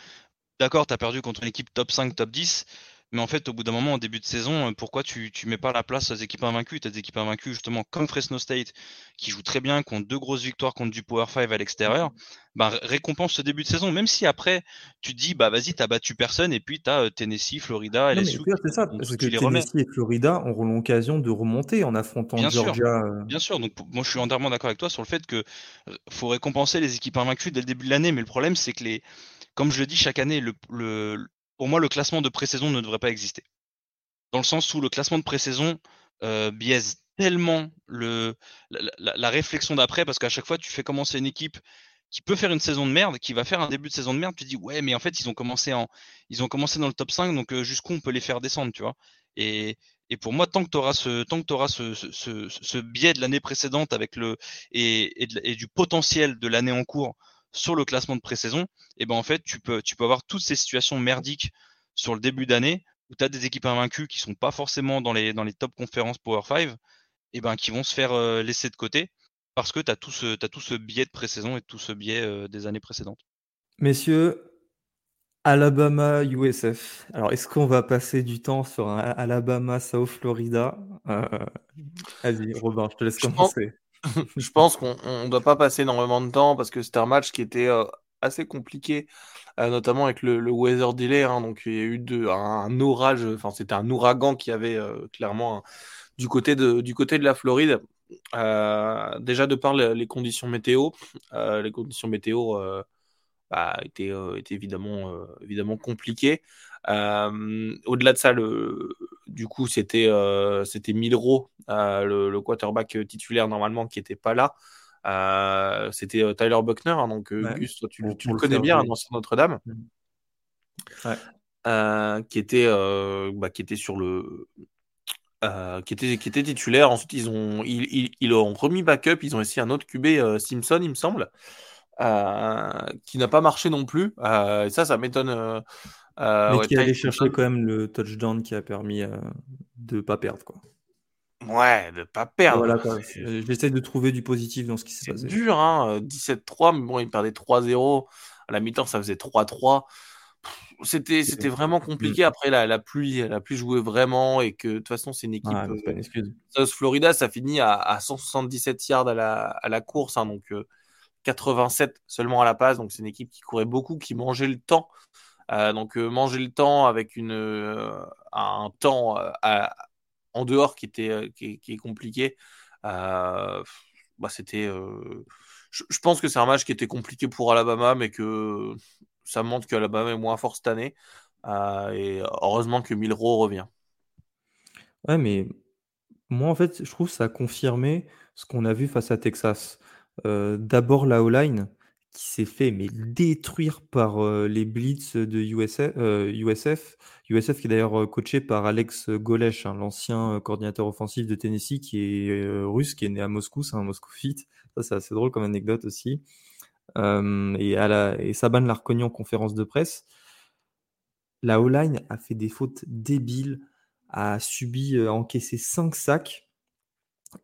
d'accord, tu as perdu contre une équipe top 5, top 10, mais en fait, au bout d'un moment, en début de saison, euh, pourquoi tu, tu mets pas la place aux équipes invaincues? Tu as des équipes invaincues, justement, comme Fresno State, qui jouent très bien, qui ont deux grosses victoires contre du Power 5 à l'extérieur. Bah, récompense ce début de saison, même si après, tu te dis, bah vas-y, t'as battu personne, et puis tu as euh, Tennessee, Florida, LSU. C'est ça, parce que Tennessee et Florida auront l'occasion de remonter en affrontant bien Georgia. Sûr, euh. bien sûr, donc moi je suis entièrement d'accord avec toi sur le fait que faut récompenser les équipes invaincues dès le début de l'année, mais le problème, c'est que les. Comme je le dis chaque année, le, le, pour moi, le classement de pré-saison ne devrait pas exister dans le sens où le classement de pré-saison euh, biaise tellement le, la, réflexion d'après, parce qu'à chaque fois, tu fais commencer une équipe qui peut faire une saison de merde, qui va faire un début de saison de merde, tu dis ouais, mais en fait, ils ont commencé en, ils ont commencé dans le top 5, donc jusqu'où on peut les faire descendre, tu vois? Et, pour moi, tant que tu auras ce, biais de l'année précédente avec et du potentiel de l'année en cours sur le classement de pré-saison, et ben en fait, tu peux, tu peux avoir toutes ces situations merdiques sur le début d'année où tu as des équipes invaincues qui sont pas forcément dans les, dans les top conférences Power 5, et ben, qui vont se faire euh, laisser de côté parce que tu as, tout ce, as tout ce biais de pré-saison et tout ce biais euh, des années précédentes. Messieurs, Alabama, USF. Alors, est-ce qu'on va passer du temps sur un Alabama, South Florida? Euh, Vas-y, Robin, je te laisse commencer. [LAUGHS] je pense qu'on ne doit pas passer énormément de temps parce que c'était un match qui était assez compliqué, euh, notamment avec le, weather delay. Hein, donc il y a eu un, orage, enfin c'était un ouragan qui avait euh, clairement du, côté de, la Floride. Euh, déjà de par les, conditions météo, les conditions météo bah, étaient, évidemment compliquées. Au-delà de ça, le, du coup, c'était c'était Milro, le, le, quarterback titulaire normalement, qui n'était pas là. Euh, c'était euh, Tyler Buckner, hein, donc euh, Gus, toi, tu, le connais bien, un ancien Notre-Dame, mmh. qui était bah, qui était sur le qui était qui était titulaire. Ensuite, ils ont ils, ils, ont remis backup. Ils ont essayé un autre QB Simpson, il me semble, qui n'a pas marché non plus. et ça, ça m'étonne. Mais qui allait chercher quand même le touchdown qui a permis de ne pas perdre quoi. Ouais, de pas perdre. Voilà, J'essaie de trouver du positif dans ce qui s'est passé. C'est dur, hein. 17-3, mais bon, il perdait 3-0. À la mi-temps, ça faisait 3-3. C'était, c'était vraiment compliqué. Après, la, la pluie, la pluie jouait vraiment et que de toute façon, c'est une équipe. Euh, South Florida, ça finit à, à, 177 yards à la, à la course, hein, donc 87 euh, seulement à la passe. Donc, c'est une équipe qui courait beaucoup, qui mangeait le temps. Euh, donc, manger le temps avec une, un temps à, en dehors qui était euh, qui, est compliqué. Euh, bah, c'était. Euh, je, pense que c'est un match qui était compliqué pour Alabama, mais que ça montre qu'Alabama est moins fort cette année. et heureusement que Milro revient. Ouais, mais moi, en fait, je trouve que ça a confirmé ce qu'on a vu face à Texas. D'abord, la O-line qui s'est fait mais détruire par les blitz de USF, USF. USF qui est d'ailleurs coaché par Alex Golesh, hein, l'ancien coordinateur offensif de Tennessee, qui est russe, qui est né à Moscou, c'est un Moscoufite. Ça, c'est assez drôle comme anecdote aussi. et, à la, et Saban l'a reconnu en conférence de presse. La O-line a fait des fautes débiles, a subi, a encaissé 5 sacs.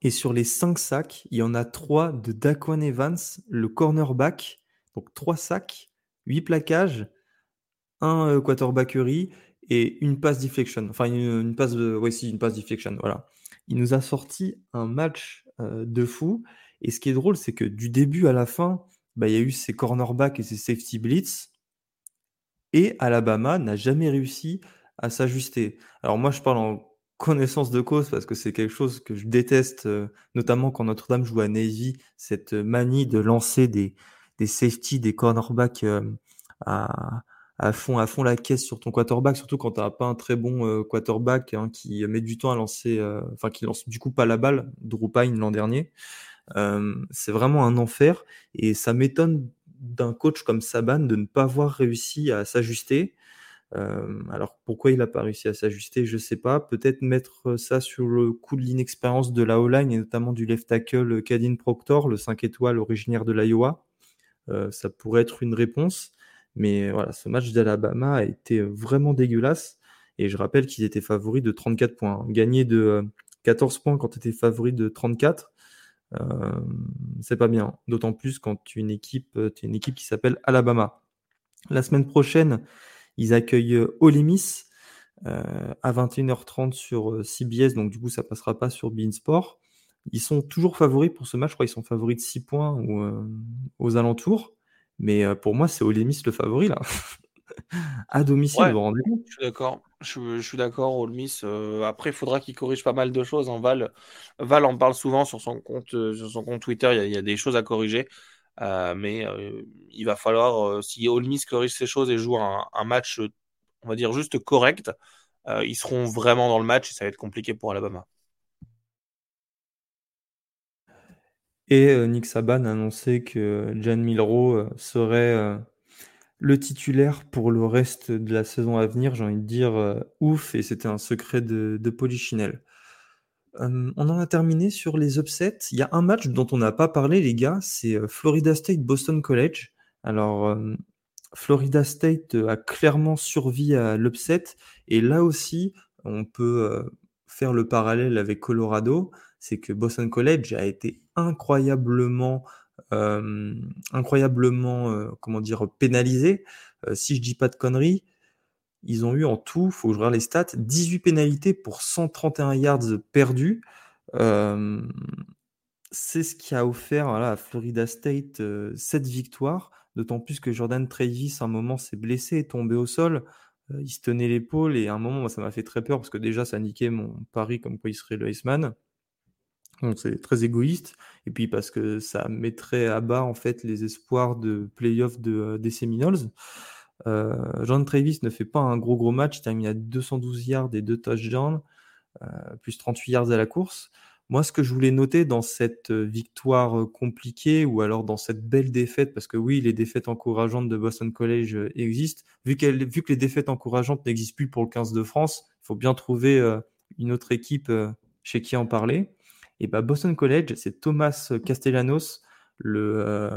Et sur les 5 sacs, il y en a 3 de Daquan Evans, le cornerback. Donc 3 sacs, 8 plaquages, un euh, quarterbackery et une passe deflection. Enfin, une, passe de. Ouais, si, une passe deflection. Voilà. Il nous a sorti un match euh, de fou. Et ce qui est drôle, c'est que du début à la fin, bah, il y a eu ces cornerbacks et ces safety blitz. Et Alabama n'a jamais réussi à s'ajuster. Alors moi, je parle en connaissance de cause parce que c'est quelque chose que je déteste, euh, notamment quand Notre-Dame joue à Navy, cette manie de lancer des, des safety, des cornerbacks euh, à, fond, à fond la caisse sur ton quarterback, surtout quand tu n'as pas un très bon euh, quarterback hein, qui met du temps à lancer, enfin qui lance du coup pas la balle, Drew l'an dernier. c'est vraiment un enfer et ça m'étonne d'un coach comme Saban de ne pas avoir réussi à s'ajuster. alors pourquoi il n'a pas réussi à s'ajuster, je ne sais pas. Peut-être mettre ça sur le coup de l'inexpérience de la O-line et notamment du left tackle Kadin Proctor, le 5 étoiles originaire de l'Iowa. Ça pourrait être une réponse. Mais voilà, ce match d'Alabama a été vraiment dégueulasse. Et je rappelle qu'ils étaient favoris de 34 points. Gagner de 14 points quand tu étais favori de 34, euh, c'est pas bien. D'autant plus quand tu es une équipe, qui s'appelle Alabama. La semaine prochaine, ils accueillent Ole Miss euh, à 21h30 sur CBS, donc du coup ça passera pas sur Beansport. Ils sont toujours favoris pour ce match, je crois qu'ils sont favoris de 6 points ou, euh, aux alentours. Mais pour moi, c'est Ole Miss le favori là. [LAUGHS] à domicile, vous rendez compte? Je suis d'accord. Je, suis d'accord, Ole Miss. après, il faudra qu'il corrige pas mal de choses. En hein. Val, Val en parle souvent sur son compte, sur son compte Twitter. Il y, a, des choses à corriger. mais il va falloir, si Ole Miss corrige ces choses et joue un, match, on va dire juste correct, ils seront vraiment dans le match et ça va être compliqué pour Alabama. Et Nick Saban a annoncé que Jan Milrow serait le titulaire pour le reste de la saison à venir, j'ai envie de dire euh, ouf, et c'était un secret de, de Polichinelle. on en a terminé sur les upsets. Il y a un match dont on n'a pas parlé, les gars, c'est euh, Florida State-Boston College. Alors, Florida State a clairement survécu à l'upset, et là aussi, on peut euh, faire le parallèle avec Colorado, c'est que Boston College a été incroyablement incroyablement, comment dire, pénalisés. si je dis pas de conneries, ils ont eu en tout, faut que je regarde les stats, 18 pénalités pour 131 yards perdus. c'est ce qui a offert à Florida State cette victoire, d'autant plus que Jordan Travis, à un moment, s'est blessé, est tombé au sol. il se tenait l'épaule et à un moment, ça m'a fait très peur parce que déjà, ça niquait mon pari comme quoi il serait le Iceman. Donc c'est très égoïste. Et puis parce que ça mettrait à bas en fait les espoirs de playoff de, euh, des Seminoles. Euh, John Travis ne fait pas un gros gros match, il termine à 212 yards et 2 touchdowns, euh, plus 38 yards à la course. Moi, ce que je voulais noter dans cette victoire compliquée ou alors dans cette belle défaite, parce que oui, les défaites encourageantes de Boston College existent, vu, vu que les défaites encourageantes n'existent plus pour le 15 de France, il faut bien trouver une autre équipe chez qui en parler. Et bah, Boston College, c'est Thomas Castellanos, le euh,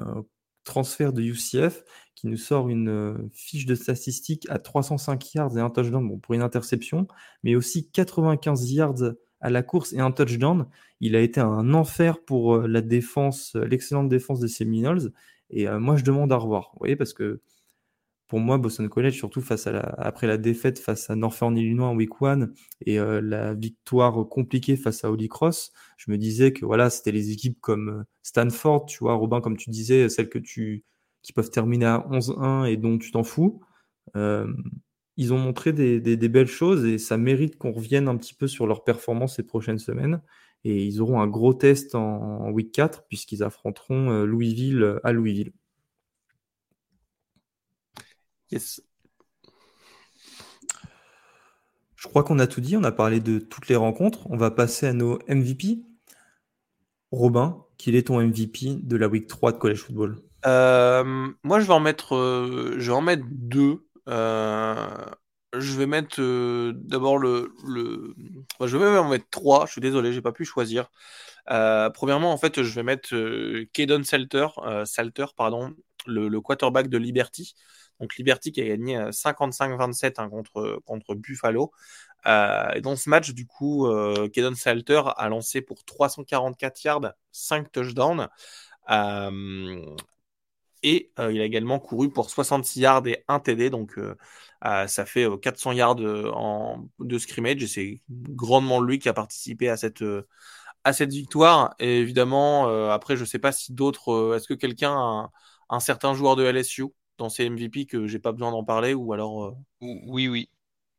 transfert de UCF, qui nous sort une euh, fiche de statistiques à 305 yards et un touchdown bon, pour une interception, mais aussi 95 yards à la course et un touchdown. Il a été un enfer pour euh, la défense, l'excellente défense des Seminoles. Et moi, je demande à revoir. Vous voyez, parce que pour moi, Boston College, surtout face à après la défaite face à Northern Illinois en week one et euh, la victoire compliquée face à Holy Cross, je me disais que voilà, c'était les équipes comme euh, Stanford, tu vois, Robin, comme tu disais, celles que tu, qui peuvent terminer à 11-1 et dont tu t'en fous. Euh, ils ont montré des, des, belles choses et ça mérite qu'on revienne un petit peu sur leur performance ces prochaines semaines. Et ils auront un gros test en, en week 4 puisqu'ils affronteront Louisville à Louisville. Yes. Je crois qu'on a tout dit, on a parlé de toutes les rencontres. On va passer à nos MVP. Robin, quel est ton MVP de la week 3 de college football? Euh, Moi, je vais en mettre, euh, je vais en mettre deux. Euh, je vais mettre d'abord le, je vais même en mettre trois. Je suis désolé, j'ai pas pu choisir. premièrement, en fait, je vais mettre Kaden Salter, Salter pardon, le, quarterback de Liberty. Donc Liberty qui a gagné 55-27 euh, hein, contre, contre Buffalo. Euh, et dans ce match, du coup, euh, Kedon Salter a lancé pour 344 yards, 5 touchdowns. et il a également couru pour 66 yards et 1 TD. Donc ça fait 400 yards en, de scrimmage. Et c'est grandement lui qui a participé à cette, à cette victoire. Et évidemment, après, je ne sais pas si d'autres. Est-ce que quelqu'un un certain joueur de LSU dans ces MVP que j'ai pas besoin d'en parler ou alors. Euh, oui, oui.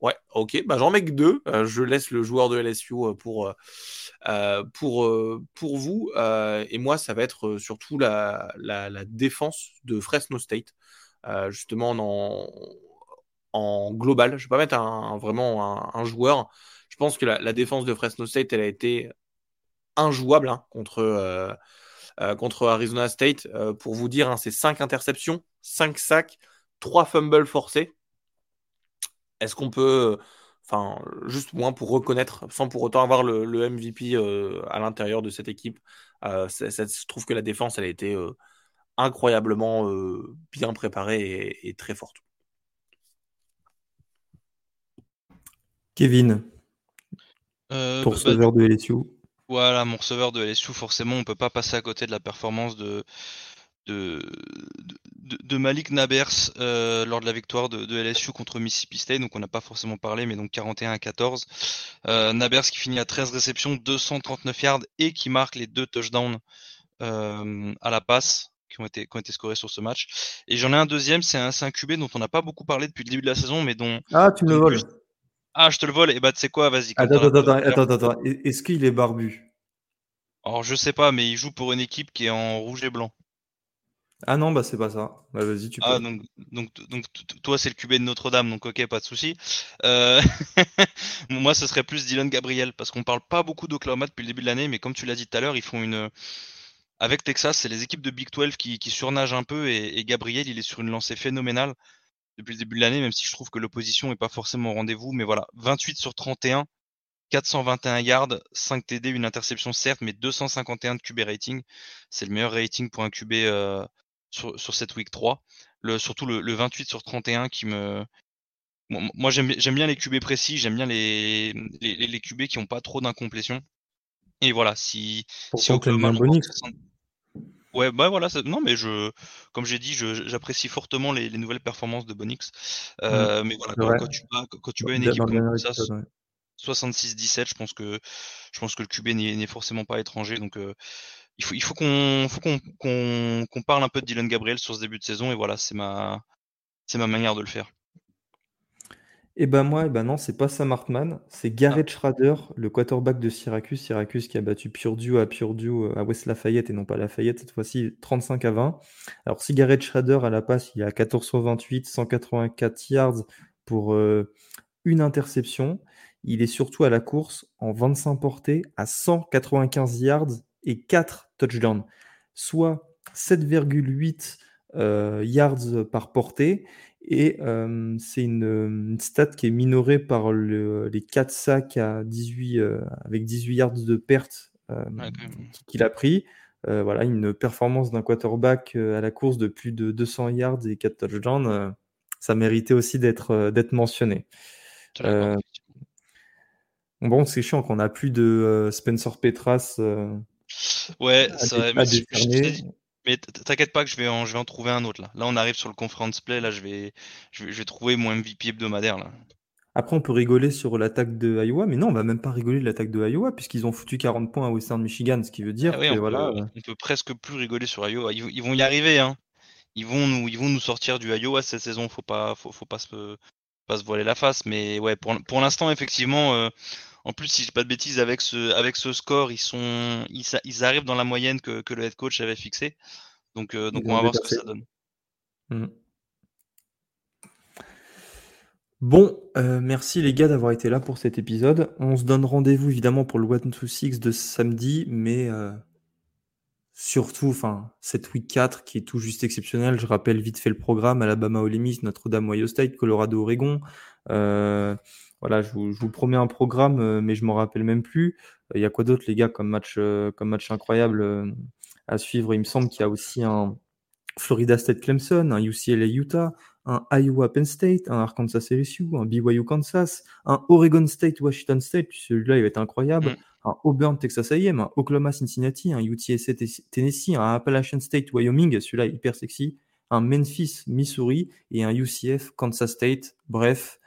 Ouais, ok. Bah, j'en mets que deux. Euh, je laisse le joueur de LSU euh, pour, pour, pour vous. et moi, ça va être surtout la, la, défense de Fresno State. justement, en, en global. Je ne vais pas mettre un, vraiment un, joueur. Je pense que la, défense de Fresno State, elle a été injouable hein, contre, contre Arizona State. pour vous dire, hein, c'est 5 interceptions, 5 sacs, 3 fumbles forcés. Est-ce qu'on peut, enfin, juste moins pour reconnaître, sans pour autant avoir le, MVP à l'intérieur de cette équipe, je trouve que la défense, elle a été incroyablement bien préparée et très forte. Kevin, euh, ton bah, receveur de LSU. Voilà, mon receveur de LSU, forcément, on peut pas passer à côté de la performance de, de, de, Malik Nabers euh, lors de la victoire de, LSU contre Mississippi State. Donc, on n'a pas forcément parlé, mais donc 41 à 14. Euh, Nabers qui finit à 13 réceptions, 239 yards et qui marque les deux touchdowns à la passe qui ont été, qui ont été scorés sur ce match. Et j'en ai un deuxième, c'est un, QB dont on n'a pas beaucoup parlé depuis le début de la saison, mais dont. Ah, tu me le voles. Ah, je te le vole. Et bah, tu sais quoi, vas-y. Attends, attends, attends, attends, attends. Est-ce qu'il est barbu? Alors, je sais pas, mais il joue pour une équipe qui est en rouge et blanc. Ah non, bah c'est pas ça. Bah vas-y, tu ah, peux. Ah, donc, donc, donc toi, c'est le QB de Notre-Dame, donc ok, pas de souci. Euh... [LAUGHS] Moi, ce serait plus Dylan Gabriel, parce qu'on parle pas beaucoup d'Oklahoma depuis le début de l'année, mais comme tu l'as dit tout à l'heure, ils font une. Avec Texas, c'est les équipes de Big 12 qui, qui surnagent un peu, et, et Gabriel, il est sur une lancée phénoménale depuis le début de l'année, même si je trouve que l'opposition n'est pas forcément au rendez-vous. Mais voilà, 28 sur 31, 421 yards, 5 TD, une interception certes, mais 251 de QB rating. C'est le meilleur rating pour un QB euh, sur, sur, cette week 3. Le, surtout le, 28 sur 31 qui me... moi j'aime bien les QB précis, j'aime bien les, les, les, QB qui n'ont pas trop d'incomplétion. Et voilà, si, si Oklahoma Bonix Ouais, bah voilà, non, mais je, comme j'ai dit, j'apprécie fortement les, nouvelles performances de Bonix. Mmh. Euh, mais voilà, quand, tu bats, quand tu une équipe comme ça, 66-17, je pense que je pense que le QB n'est forcément pas étranger. Donc euh, il faut il faut qu'on parle un peu de Dylan Gabriel sur ce début de saison et voilà, c'est ma c'est ma manière de le faire. Et ben moi, et ben non, c'est pas Sam Hartman, c'est Garrett ah. Schrader, le quarterback de Syracuse. Syracuse qui a battu Purdue à Purdue euh, à West Lafayette et non pas Lafayette cette fois-ci 35 à 20. Alors si Garrett Schrader à la passe, il a 14 sur 28, 184 yards pour euh, une interception. Il est surtout à la course en 25 portées à 195 yards et 4 touchdowns, soit 7,8 euh, yards par portée. Et c'est une, stat qui est minorée par les 4 sacs à 18, avec 18 yards de perte qu'il a pris. voilà, une performance d'un quarterback à la course de plus de 200 yards et 4 touchdowns, ça méritait aussi d'être d'être mentionné. bon, c'est chiant qu'on n'a plus de Spencer Petras. Ouais, ça, mais t'inquiète pas que je vais, en, je vais en trouver un autre là. Là, on arrive sur le conference play. Là, je vais, je vais, trouver mon MVP hebdomadaire là. Après, on peut rigoler sur l'attaque de Iowa, mais non, on va même pas rigoler de l'attaque de Iowa, puisqu'ils ont foutu 40 points à Western Michigan, ce qui veut dire ah que on voilà. Peut, on peut presque plus rigoler sur Iowa. Ils, vont y arriver, hein. Ils vont nous, ils vont nous sortir du Iowa cette saison. Faut pas, faut, faut pas se, pas se voiler la face. Mais ouais, pour, pour l'instant, effectivement, euh, en plus, si je dis pas de bêtises, avec ce, avec ce score, ils, sont, ils, arrivent dans la moyenne que, le head coach avait fixée. Donc, euh, donc on va voir ce que ça donne. Mmh. Bon, euh, merci les gars d'avoir été là pour cet épisode. On se donne rendez-vous évidemment pour le 1 to 6 de samedi, mais euh, surtout, enfin, cette week 4 qui est tout juste exceptionnel. Je rappelle vite fait le programme Alabama Ole Miss, Notre-Dame, Ohio State, Colorado, Oregon. Voilà, je vous, promets un programme, euh, mais je m'en rappelle même plus. Il y a quoi d'autre, les gars, comme match, euh, comme match incroyable euh, à suivre? Il me semble qu'il y a aussi un Florida State Clemson, un UCLA Utah, un Iowa Penn State, un Arkansas LSU, un BYU Kansas, un Oregon State Washington State, celui-là il va être incroyable, mm. un Auburn Texas A&M, un Oklahoma Cincinnati, un UTSA Tennessee, un Appalachian State Wyoming, celui-là hyper sexy, un Memphis Missouri et un UCF Kansas State. Bref,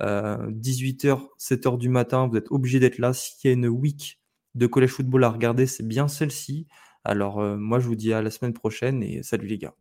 18h, euh, 7h du matin, vous êtes obligé d'être là. S'il y a une week de collège football à regarder, c'est bien celle-ci. Alors euh, moi je vous dis à la semaine prochaine et salut les gars.